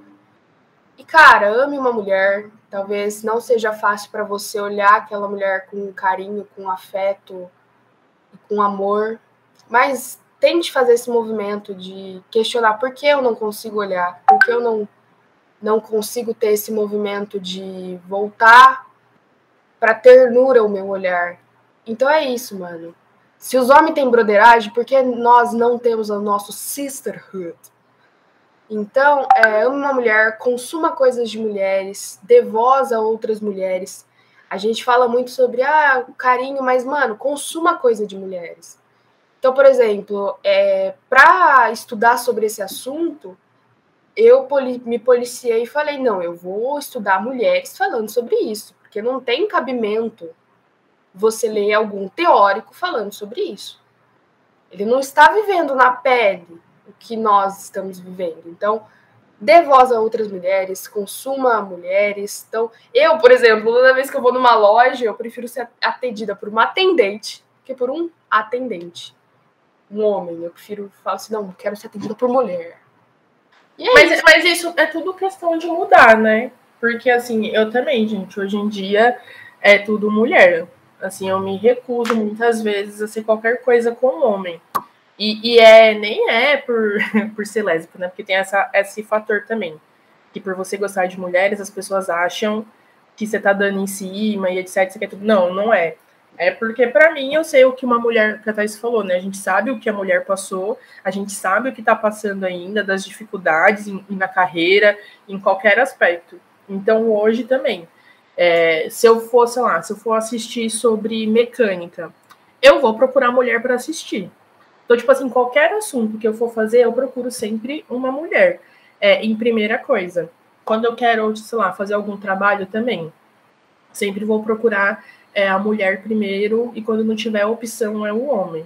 E, cara, ame uma mulher. Talvez não seja fácil para você olhar aquela mulher com carinho, com afeto com amor, mas tente fazer esse movimento de questionar por que eu não consigo olhar, por que eu não, não consigo ter esse movimento de voltar para ternura o meu olhar. Então é isso, mano. Se os homens têm broderagem, por que nós não temos o nosso sisterhood? Então, é, uma mulher, consuma coisas de mulheres, dê voz a outras mulheres. A gente fala muito sobre ah, carinho, mas, mano, consuma coisa de mulheres. Então, por exemplo, é, para estudar sobre esse assunto, eu poli me policiei e falei: não, eu vou estudar mulheres falando sobre isso, porque não tem cabimento você ler algum teórico falando sobre isso. Ele não está vivendo na pele o que nós estamos vivendo. Então, dê voz a outras mulheres, consuma mulheres. Então, eu, por exemplo, toda vez que eu vou numa loja, eu prefiro ser atendida por uma atendente que por um atendente. Um homem. Eu prefiro falar assim, não, quero ser atendida por mulher. É mas, isso. mas isso é tudo questão de mudar, né? Porque, assim, eu também, gente, hoje em dia é tudo mulher. Assim, eu me recuso muitas vezes a ser qualquer coisa com um homem. E, e é, nem é por, por ser lésbico, né? Porque tem essa, esse fator também. Que por você gostar de mulheres, as pessoas acham que você tá dando em cima e etc. Você quer tudo. Não, não é. É porque, para mim, eu sei o que uma mulher, que a Thais falou, né? A gente sabe o que a mulher passou, a gente sabe o que tá passando ainda, das dificuldades em, na carreira, em qualquer aspecto. Então, hoje também, é, se eu for, sei lá, se eu for assistir sobre mecânica, eu vou procurar mulher para assistir. Então, tipo assim, qualquer assunto que eu for fazer, eu procuro sempre uma mulher. É, em primeira coisa. Quando eu quero, sei lá, fazer algum trabalho também, sempre vou procurar é, a mulher primeiro, e quando não tiver opção, é o homem.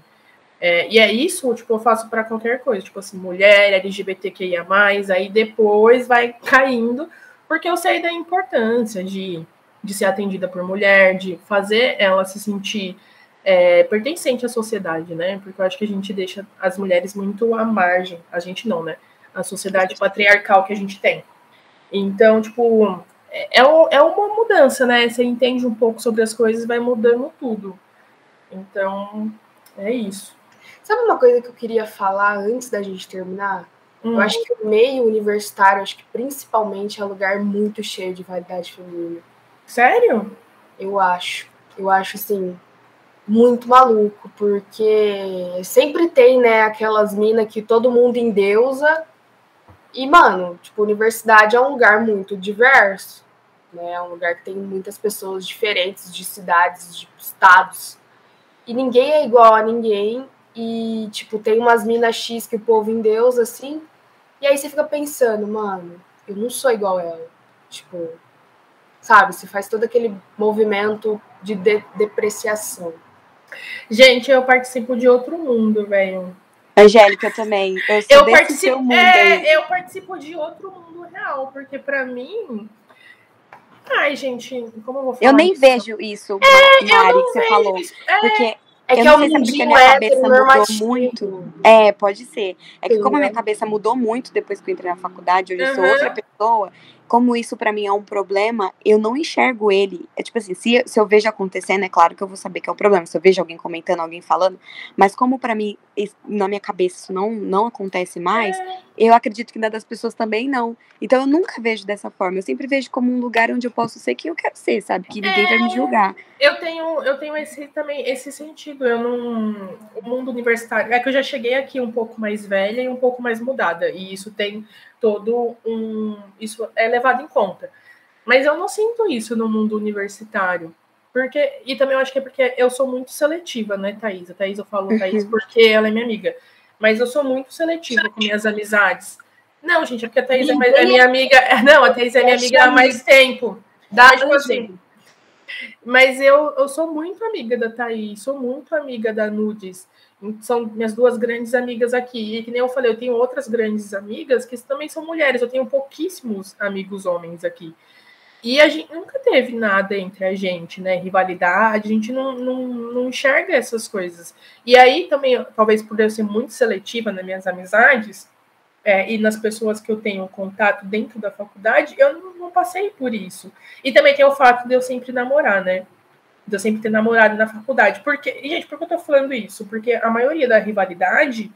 É, e é isso, tipo, eu faço para qualquer coisa, tipo assim, mulher, LGBTQIA, aí depois vai caindo, porque eu sei da importância de, de ser atendida por mulher, de fazer ela se sentir é, pertencente à sociedade, né? Porque eu acho que a gente deixa as mulheres muito à margem, a gente não, né? A sociedade patriarcal que a gente tem. Então, tipo, é, é, é uma mudança, né? Você entende um pouco sobre as coisas, vai mudando tudo. Então, é isso. Sabe uma coisa que eu queria falar antes da gente terminar? Hum. Eu acho que o meio universitário, acho que principalmente é um lugar muito cheio de validade feminina. Sério? Eu acho. Eu acho, assim, muito maluco, porque sempre tem, né, aquelas minas que todo mundo endeusa. E, mano, tipo, universidade é um lugar muito diverso, né? É um lugar que tem muitas pessoas diferentes, de cidades, de estados. E ninguém é igual a ninguém. E, tipo, tem umas minas X que o povo endeusa, assim. E aí você fica pensando, mano, eu não sou igual a ela. Tipo, sabe? Você faz todo aquele movimento de, de depreciação. Gente, eu participo de outro mundo, velho. Angélica também. Eu, eu participo, é, eu participo de outro mundo real, porque para mim. Ai, gente, como eu vou falar? Eu nem isso? vejo isso, é, Mari, que você falou. É. Porque é que eu não é sei se porque minha cabeça mudou muito. É, pode ser. É que como a minha cabeça mudou muito depois que eu entrei na faculdade, hoje eu sou outra pessoa, como isso para mim é um problema, eu não enxergo ele. É tipo assim, se, se eu vejo acontecendo, é claro que eu vou saber que é um problema. Se eu vejo alguém comentando, alguém falando, mas como para mim, na minha cabeça, isso não, não acontece mais, eu acredito que na das pessoas também não. Então eu nunca vejo dessa forma. Eu sempre vejo como um lugar onde eu posso ser quem eu quero ser, sabe? Que ninguém é. vai me é. julgar. Eu tenho, eu tenho esse também, esse sentido. Eu não. O mundo universitário. É que eu já cheguei aqui um pouco mais velha e um pouco mais mudada. E isso tem todo um. Isso é levado em conta. Mas eu não sinto isso no mundo universitário. Porque, e também eu acho que é porque eu sou muito seletiva, né, Thaís? A Thaís eu falo Thaís uhum. porque ela é minha amiga. Mas eu sou muito seletiva com minhas amizades. Não, gente, é porque a Thaís é, mais, é minha amiga. Não, a Thaís é minha amiga há mais tempo. Dá tipo assim. Mas eu, eu sou muito amiga da Thaís, sou muito amiga da Nudes são minhas duas grandes amigas aqui. E que nem eu falei, eu tenho outras grandes amigas que também são mulheres. Eu tenho pouquíssimos amigos homens aqui. E a gente nunca teve nada entre a gente, né? Rivalidade, a gente não, não, não enxerga essas coisas. E aí também, talvez por eu ser muito seletiva nas minhas amizades é, e nas pessoas que eu tenho contato dentro da faculdade, eu não, não passei por isso. E também tem o fato de eu sempre namorar, né? de eu sempre ter namorado na faculdade. Porque, gente, por que eu tô falando isso? Porque a maioria da rivalidade,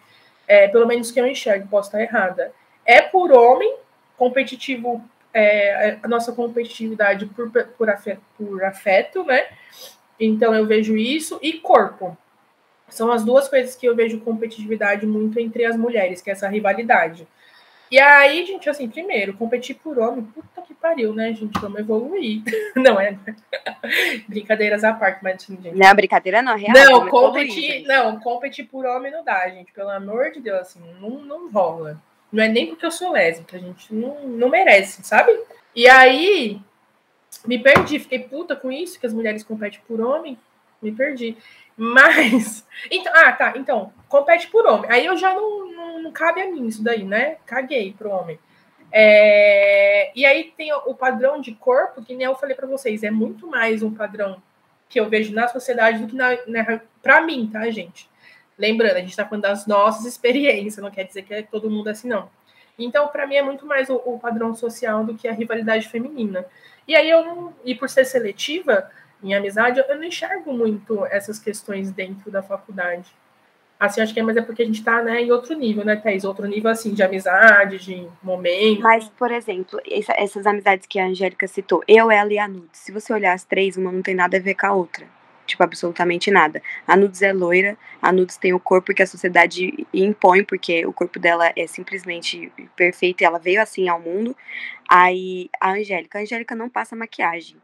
é, pelo menos que eu enxergo, posso estar errada, é por homem, competitivo, é, a nossa competitividade por, por, afeto, por afeto, né? Então eu vejo isso, e corpo. São as duas coisas que eu vejo competitividade muito entre as mulheres, que é essa rivalidade. E aí, gente, assim, primeiro, competir por homem, puta que pariu, né, gente? Vamos evoluir. Não é? Brincadeiras à parte, mas gente. Não, brincadeira não, real. Não, competir, não, competir por homem não dá, gente. Pelo amor de Deus, assim, não, não rola. Não é nem porque eu sou lésbica, a gente não, não merece, sabe? E aí, me perdi, fiquei puta com isso, que as mulheres competem por homem, me perdi. Mas. Então, ah, tá. Então, compete por homem. Aí eu já não, não, não cabe a mim isso daí, né? Caguei pro homem. É, e aí tem o padrão de corpo, que nem eu falei para vocês, é muito mais um padrão que eu vejo na sociedade do que na, na para mim, tá, gente? Lembrando, a gente está falando das nossas experiências, não quer dizer que é todo mundo assim, não. Então, para mim, é muito mais o, o, padrão social do que a rivalidade feminina. E aí eu. E por ser seletiva, em amizade, eu não enxergo muito essas questões dentro da faculdade. Assim, acho que é, mas é porque a gente está né, em outro nível, né, Thais? Outro nível, assim, de amizade, de momento. Mas, por exemplo, essa, essas amizades que a Angélica citou, eu, ela e a Nudes, se você olhar as três, uma não tem nada a ver com a outra. Tipo, absolutamente nada. A Nudes é loira, a Nudes tem o corpo que a sociedade impõe, porque o corpo dela é simplesmente perfeito e ela veio assim ao mundo. Aí, a Angélica, a Angélica não passa maquiagem.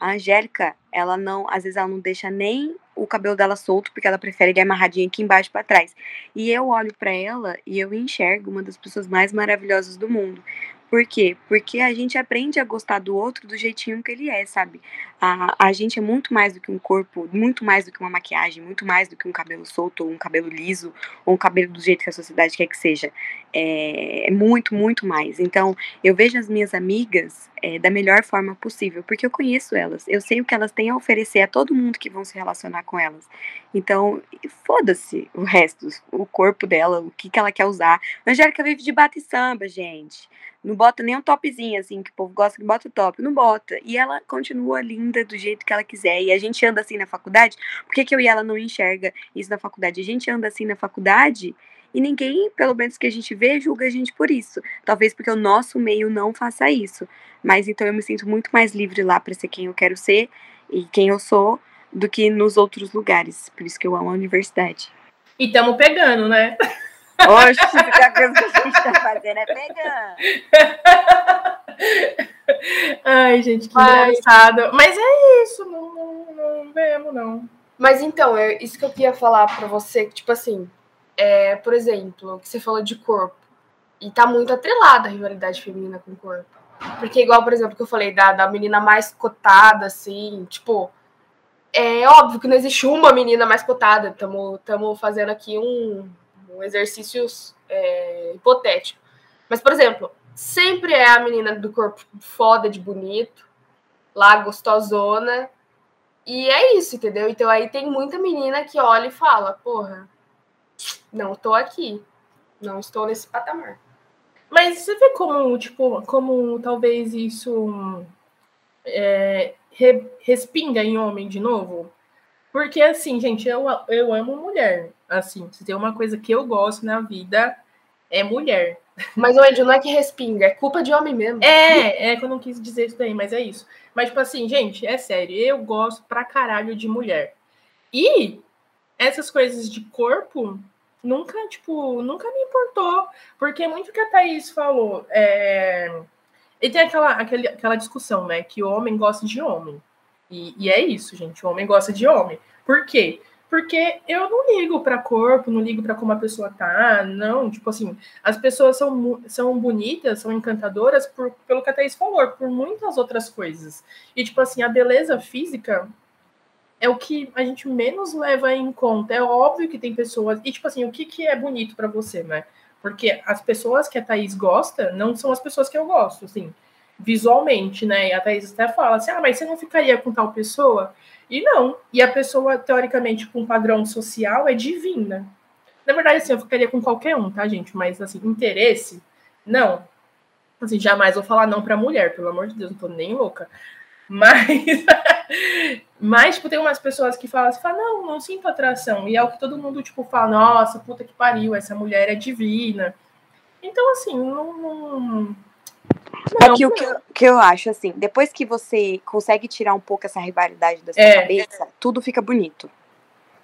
A Angélica, ela não, às vezes ela não deixa nem o cabelo dela solto, porque ela prefere ele amarradinho aqui embaixo para trás. E eu olho para ela e eu enxergo uma das pessoas mais maravilhosas do mundo. Por quê? Porque a gente aprende a gostar do outro do jeitinho que ele é, sabe? A, a gente é muito mais do que um corpo, muito mais do que uma maquiagem, muito mais do que um cabelo solto, ou um cabelo liso, ou um cabelo do jeito que a sociedade quer que seja. É, é muito, muito mais. Então, eu vejo as minhas amigas é, da melhor forma possível, porque eu conheço elas, eu sei o que elas têm a oferecer a todo mundo que vão se relacionar com elas. Então, foda-se o resto, o corpo dela, o que, que ela quer usar. Angélica vive de bate samba, gente. Não bota nem um topzinho, assim, que o povo gosta que bota o top. Não bota. E ela continua linda do jeito que ela quiser. E a gente anda assim na faculdade. Por que, que eu e ela não enxerga isso na faculdade? A gente anda assim na faculdade e ninguém, pelo menos que a gente vê, julga a gente por isso. Talvez porque o nosso meio não faça isso. Mas então eu me sinto muito mais livre lá para ser quem eu quero ser e quem eu sou do que nos outros lugares. Por isso que eu amo a universidade. E estamos pegando, né? Oxe, a coisa que a gente tá fazendo é pegando. Ai, gente, que Mas... engraçado. Mas é isso, não, não, não vemos, não. Mas então, é isso que eu queria falar para você, que, tipo assim, é, por exemplo, que você falou de corpo. E tá muito atrelada a rivalidade feminina com o corpo. Porque, igual, por exemplo, que eu falei da, da menina mais cotada, assim, tipo, é óbvio que não existe uma menina mais cotada. Estamos fazendo aqui um, um exercício é, hipotético. Mas, por exemplo, sempre é a menina do corpo foda de bonito, lá gostosona. E é isso, entendeu? Então aí tem muita menina que olha e fala, porra, não estou aqui. Não estou nesse patamar. Mas você vê como, tipo, como talvez isso é, re, respinga em homem de novo? Porque, assim, gente, eu, eu amo mulher. Assim, se tem uma coisa que eu gosto na vida, é mulher. Mas, o Andy, não é que respinga, é culpa de homem mesmo. É, é que eu não quis dizer isso daí, mas é isso. Mas, tipo assim, gente, é sério, eu gosto pra caralho de mulher. E essas coisas de corpo nunca, tipo, nunca me importou. Porque é muito que a Thaís falou. É... E tem aquela, aquele, aquela discussão, né? Que o homem gosta de homem. E, e é isso, gente. O homem gosta de homem. Por quê? Porque eu não ligo para corpo, não ligo para como a pessoa tá, não. Tipo assim, as pessoas são, são bonitas, são encantadoras por, pelo que a Thaís falou, por muitas outras coisas. E, tipo assim, a beleza física é o que a gente menos leva em conta. É óbvio que tem pessoas. E, tipo assim, o que, que é bonito para você, né? Porque as pessoas que a Thaís gosta não são as pessoas que eu gosto, assim, visualmente, né? E a Thaís até fala assim: ah, mas você não ficaria com tal pessoa? E não. E a pessoa, teoricamente, com padrão social, é divina. Na verdade, assim, eu ficaria com qualquer um, tá, gente? Mas, assim, interesse, não. Assim, jamais vou falar não pra mulher, pelo amor de Deus, não tô nem louca. Mas, mas tipo, tem umas pessoas que falam assim, falam, não, não sinto atração. E é o que todo mundo, tipo, fala, nossa, puta que pariu, essa mulher é divina. Então, assim, não... não... É que o que eu, que eu acho, assim, depois que você consegue tirar um pouco essa rivalidade da sua é. cabeça, tudo fica bonito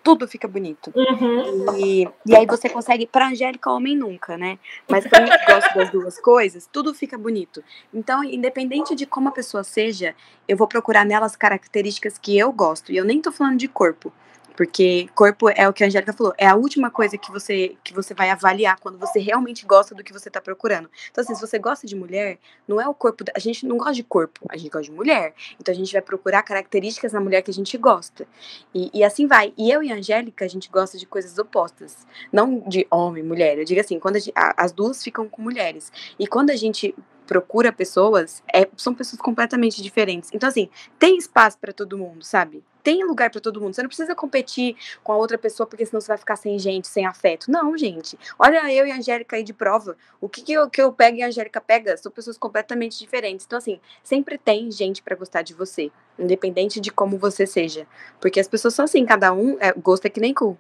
tudo fica bonito. Uhum. E, e aí você consegue, pra Angélica, homem nunca, né? Mas pra mim que gosto das duas coisas, tudo fica bonito. Então, independente de como a pessoa seja, eu vou procurar nelas características que eu gosto. E eu nem tô falando de corpo. Porque corpo é o que a Angélica falou, é a última coisa que você que você vai avaliar quando você realmente gosta do que você tá procurando. Então, assim, se você gosta de mulher, não é o corpo. Da, a gente não gosta de corpo, a gente gosta de mulher. Então a gente vai procurar características na mulher que a gente gosta. E, e assim vai. E eu e a Angélica, a gente gosta de coisas opostas. Não de homem, mulher. Eu digo assim, quando a, as duas ficam com mulheres. E quando a gente procura pessoas, é, são pessoas completamente diferentes. Então, assim, tem espaço para todo mundo, sabe? tem lugar para todo mundo. Você não precisa competir com a outra pessoa, porque senão você vai ficar sem gente, sem afeto. Não, gente. Olha eu e a Angélica aí de prova. O que, que, eu, que eu pego e a Angélica pega são pessoas completamente diferentes. Então, assim, sempre tem gente para gostar de você, independente de como você seja. Porque as pessoas são assim, cada um é, gosto é que nem cu.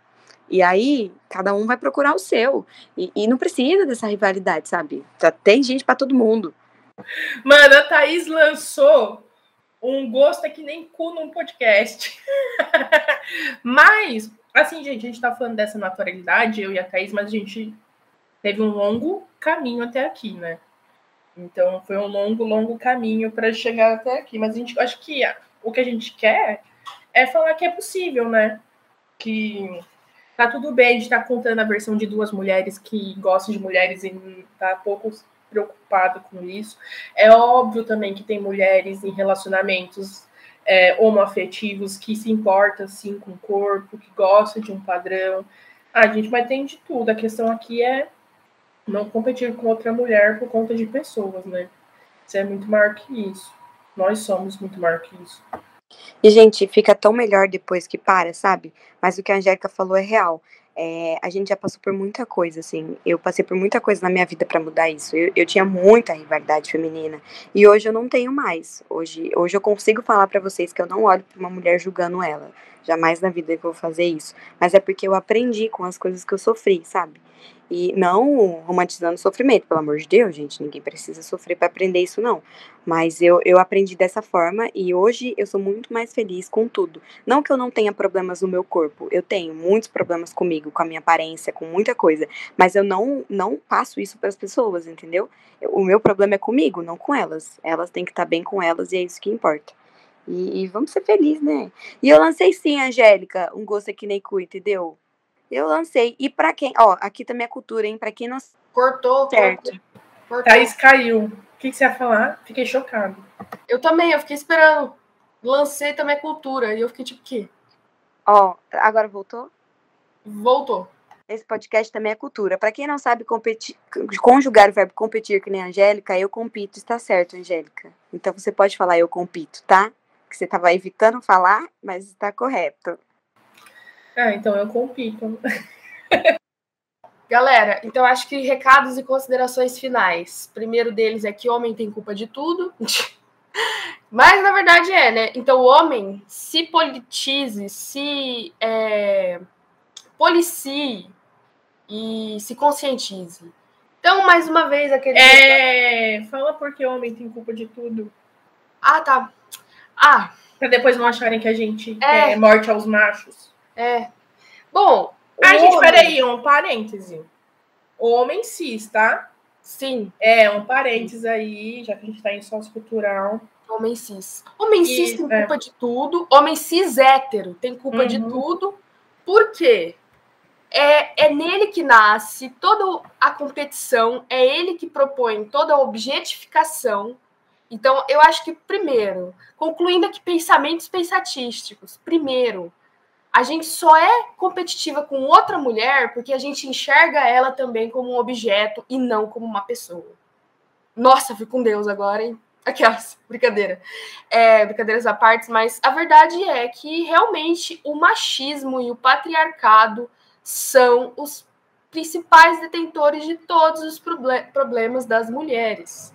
E aí, cada um vai procurar o seu. E, e não precisa dessa rivalidade, sabe? Já tem gente para todo mundo. Mano, a Thaís lançou um gosto é que nem cu num podcast. mas, assim, gente, a gente tá falando dessa naturalidade, eu e a Thaís, mas a gente teve um longo caminho até aqui, né? Então, foi um longo, longo caminho para chegar até aqui. Mas a gente, acho que o que a gente quer é falar que é possível, né? Que tá tudo bem, a gente tá contando a versão de duas mulheres que gostam de mulheres e tá pouco preocupada com isso. É óbvio também que tem mulheres em relacionamentos é, homoafetivos que se importam sim com o corpo, que gostam de um padrão. Ah, gente, mas tem de tudo. A questão aqui é não competir com outra mulher por conta de pessoas, né? Você é muito maior que isso. Nós somos muito maior que isso. E, gente, fica tão melhor depois que para, sabe? Mas o que a Angélica falou é real. É, a gente já passou por muita coisa, assim. Eu passei por muita coisa na minha vida para mudar isso. Eu, eu, tinha muita rivalidade feminina e hoje eu não tenho mais. Hoje, hoje eu consigo falar para vocês que eu não olho para uma mulher julgando ela. Jamais na vida eu vou fazer isso. Mas é porque eu aprendi com as coisas que eu sofri, sabe? E não romantizando sofrimento, pelo amor de Deus, gente, ninguém precisa sofrer para aprender isso, não. Mas eu, eu aprendi dessa forma e hoje eu sou muito mais feliz com tudo. Não que eu não tenha problemas no meu corpo, eu tenho muitos problemas comigo, com a minha aparência, com muita coisa, mas eu não, não passo isso para as pessoas, entendeu? O meu problema é comigo, não com elas. Elas têm que estar tá bem com elas e é isso que importa. E, e vamos ser felizes, né? E eu lancei sim, Angélica, um gosto aqui nem cu, entendeu? Eu lancei. E para quem, ó, aqui também é cultura, hein? Para quem não cortou, certo. Cortou. Thaís caiu. O que, que você ia falar? Fiquei chocado. Eu também, eu fiquei esperando. Lancei também é cultura. E eu fiquei tipo, que? Ó, agora voltou? Voltou. Esse podcast também é cultura. Para quem não sabe competir, conjugar o verbo competir que nem a Angélica, eu compito, está certo, Angélica. Então você pode falar eu compito, tá? Que você estava evitando falar, mas está correto. Ah, então eu compito. Galera, então acho que recados e considerações finais. Primeiro deles é que homem tem culpa de tudo. Mas na verdade é, né? Então o homem se politize, se é, policie e se conscientize. Então, mais uma vez, aquele. É. Fala porque homem tem culpa de tudo. Ah, tá. Ah. Pra depois não acharem que a gente é, é morte aos machos. É. Bom. Ah, gente, homem... peraí, um parêntese. Homem cis, tá? Sim. É, um parênteses aí, já que a gente tá em sociocultural. Homem cis. Homem e, cis tem é. culpa de tudo. Homem cis hétero tem culpa uhum. de tudo. Por quê? É, é nele que nasce toda a competição, é ele que propõe toda a objetificação. Então, eu acho que, primeiro, concluindo aqui pensamentos pensatísticos, primeiro, a gente só é competitiva com outra mulher porque a gente enxerga ela também como um objeto e não como uma pessoa. Nossa, fui com Deus agora, hein? Aquelas, brincadeira. É, brincadeiras à parte, mas a verdade é que realmente o machismo e o patriarcado são os principais detentores de todos os problemas das mulheres.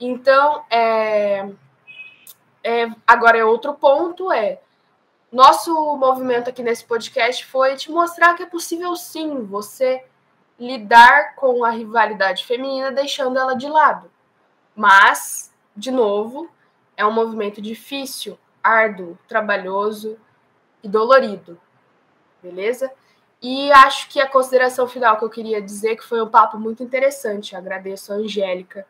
Então, é, é, agora é outro ponto é nosso movimento aqui nesse podcast foi te mostrar que é possível sim você lidar com a rivalidade feminina deixando ela de lado. Mas, de novo, é um movimento difícil, árduo, trabalhoso e dolorido. Beleza? E acho que a consideração final que eu queria dizer que foi um papo muito interessante. Agradeço a Angélica,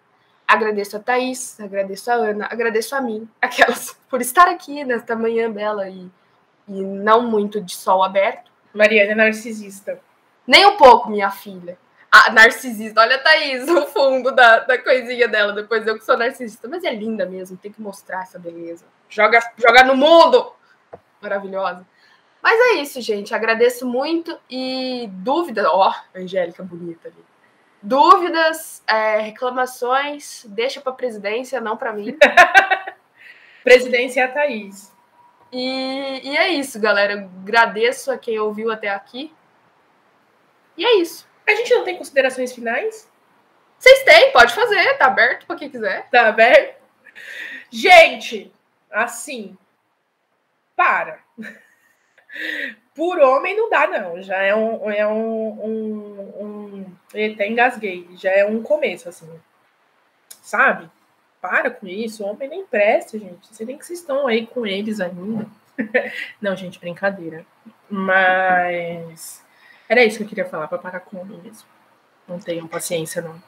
agradeço a Thaís, agradeço a Ana, agradeço a mim, aquelas, por estar aqui nesta manhã bela e e não muito de sol aberto. Mariana é narcisista. Nem um pouco, minha filha. Ah, narcisista. Olha a Thaís, o fundo da, da coisinha dela. Depois eu que sou narcisista. Mas é linda mesmo, tem que mostrar essa beleza. Joga, joga no mundo! Maravilhosa. Mas é isso, gente. Agradeço muito. E dúvidas. Ó, oh, Angélica bonita ali. Dúvidas, é, reclamações, deixa para a presidência, não para mim. presidência é a Thaís. E, e é isso, galera. Eu agradeço a quem ouviu até aqui. E é isso. A gente não tem considerações finais? Vocês têm, pode fazer, tá aberto para quem quiser. Tá aberto? Gente, assim, para. Por homem não dá, não. Já é um. É um, um, um até engasguei. Já é um começo, assim. Sabe? Para com isso, homem nem presta, gente. Você nem que vocês estão aí com eles ainda. não, gente, brincadeira. Mas era isso que eu queria falar, para parar com homem mesmo. Não tenham paciência, não.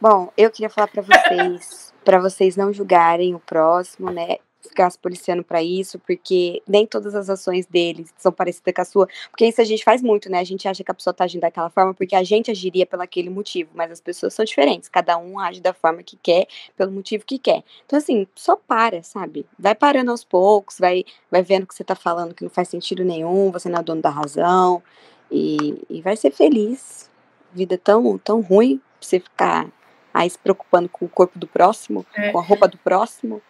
Bom, eu queria falar para vocês, para vocês não julgarem o próximo, né? Ficar se policiando para isso, porque nem todas as ações deles são parecidas com a sua. Porque isso a gente faz muito, né? A gente acha que a pessoa tá agindo daquela forma porque a gente agiria pelo aquele motivo, mas as pessoas são diferentes. Cada um age da forma que quer, pelo motivo que quer. Então, assim, só para, sabe? Vai parando aos poucos, vai, vai vendo que você tá falando que não faz sentido nenhum, você não é dono da razão, e, e vai ser feliz. Vida tão, tão ruim pra você ficar aí se preocupando com o corpo do próximo, é. com a roupa do próximo.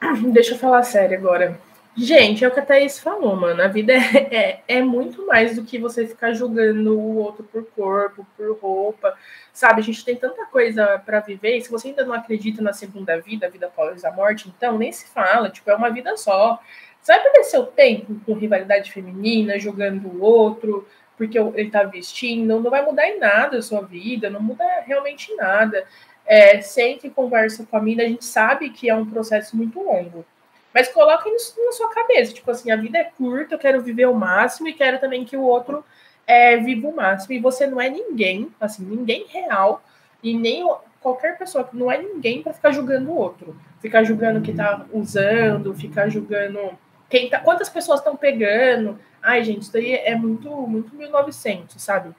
Deixa eu falar sério agora. Gente, é o que a Thaís falou, mano. A vida é, é, é, muito mais do que você ficar julgando o outro por corpo, por roupa. Sabe, a gente tem tanta coisa para viver. E se você ainda não acredita na segunda vida, a vida após a morte, então nem se fala. Tipo, é uma vida só. Você vai perder seu tempo com rivalidade feminina, julgando o outro, porque ele tá vestindo. Não vai mudar em nada a sua vida, não muda realmente nada é, sente e conversa com a mina, a gente sabe que é um processo muito longo. Mas coloca isso na sua cabeça, tipo assim, a vida é curta, eu quero viver o máximo e quero também que o outro é, viva o máximo. E você não é ninguém, assim, ninguém real, e nem qualquer pessoa, não é ninguém para ficar julgando o outro. Ficar julgando que tá usando, ficar julgando quem tá, quantas pessoas estão pegando. Ai, gente, isso daí é muito, muito 1900, sabe?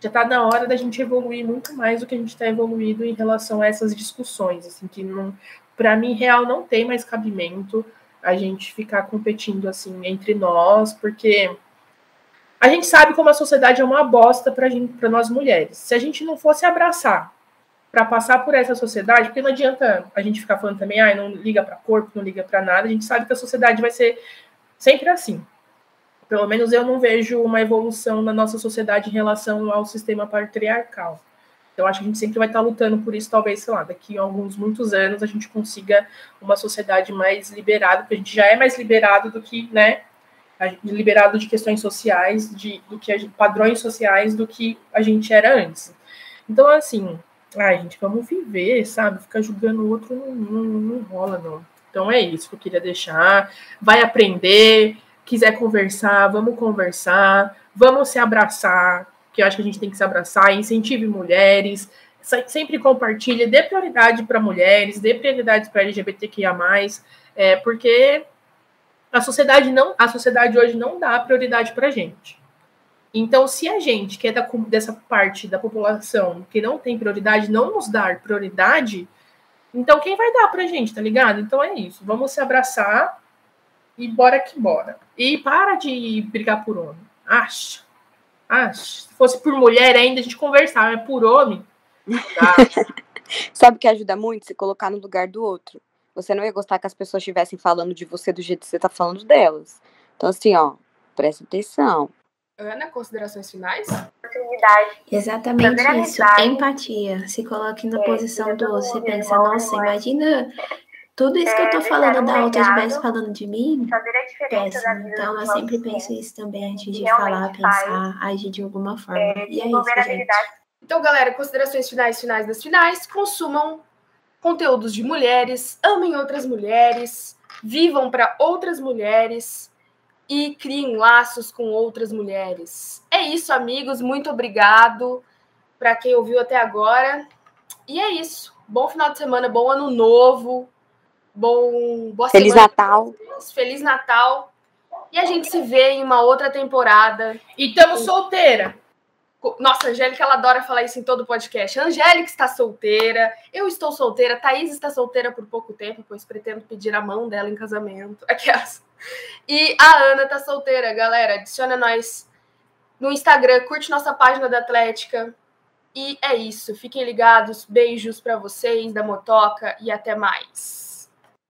Já está na hora da gente evoluir muito mais do que a gente está evoluindo em relação a essas discussões, assim, que não, para mim, real não tem mais cabimento a gente ficar competindo assim entre nós, porque a gente sabe como a sociedade é uma bosta para para nós mulheres. Se a gente não fosse abraçar para passar por essa sociedade, porque não adianta a gente ficar falando também, ah, não liga para corpo, não liga para nada, a gente sabe que a sociedade vai ser sempre assim. Pelo menos eu não vejo uma evolução na nossa sociedade em relação ao sistema patriarcal. Então, acho que a gente sempre vai estar lutando por isso, talvez, sei lá, daqui a alguns muitos anos a gente consiga uma sociedade mais liberada, porque a gente já é mais liberado do que, né, liberado de questões sociais, de do que gente, padrões sociais do que a gente era antes. Então, assim, ai, gente, vamos viver, sabe? Ficar julgando o outro não, não, não rola, não. Então é isso que eu queria deixar. Vai aprender, quiser conversar, vamos conversar, vamos se abraçar, que eu acho que a gente tem que se abraçar, incentive mulheres, sempre compartilhe, dê prioridade para mulheres, dê prioridade para LGBTQIA+, é, porque a sociedade não, a sociedade hoje não dá prioridade para gente. Então, se a gente, que é da, dessa parte da população que não tem prioridade, não nos dar prioridade, então quem vai dar pra gente, tá ligado? Então é isso. Vamos se abraçar e bora que bora. E para de brigar por homem. Acho. Acho. Se fosse por mulher ainda, a gente conversava, mas por homem. Tá? Sabe o que ajuda muito? Se colocar no lugar do outro. Você não ia gostar que as pessoas estivessem falando de você do jeito que você tá falando delas. Então, assim, ó, presta atenção. Ana, considerações finais? Exatamente isso. Empatia. Se coloque na é, posição do outro. Você pensa, nossa, imagina tudo isso que eu tô é, falando da outra estivesse falando de mim, péssimo. Então, eu sempre penso isso também antes de falar, pensar, agir de alguma forma. É, e é isso, gente. Então, galera, considerações finais, finais das finais. Consumam conteúdos de mulheres, amem outras mulheres, vivam para outras mulheres e criem laços com outras mulheres. É isso, amigos. Muito obrigado para quem ouviu até agora. E é isso. Bom final de semana, bom ano novo. Bom, boa Feliz semana. Natal. Feliz Natal. E a gente se vê em uma outra temporada. E estamos solteira. Nossa, a Angélica, ela adora falar isso em todo podcast. A Angélica está solteira, eu estou solteira, Thaís está solteira por pouco tempo, pois pretendo pedir a mão dela em casamento. Aquelas. E a Ana está solteira, galera. Adiciona nós no Instagram, curte nossa página da Atlética. E é isso. Fiquem ligados. Beijos para vocês da Motoca e até mais.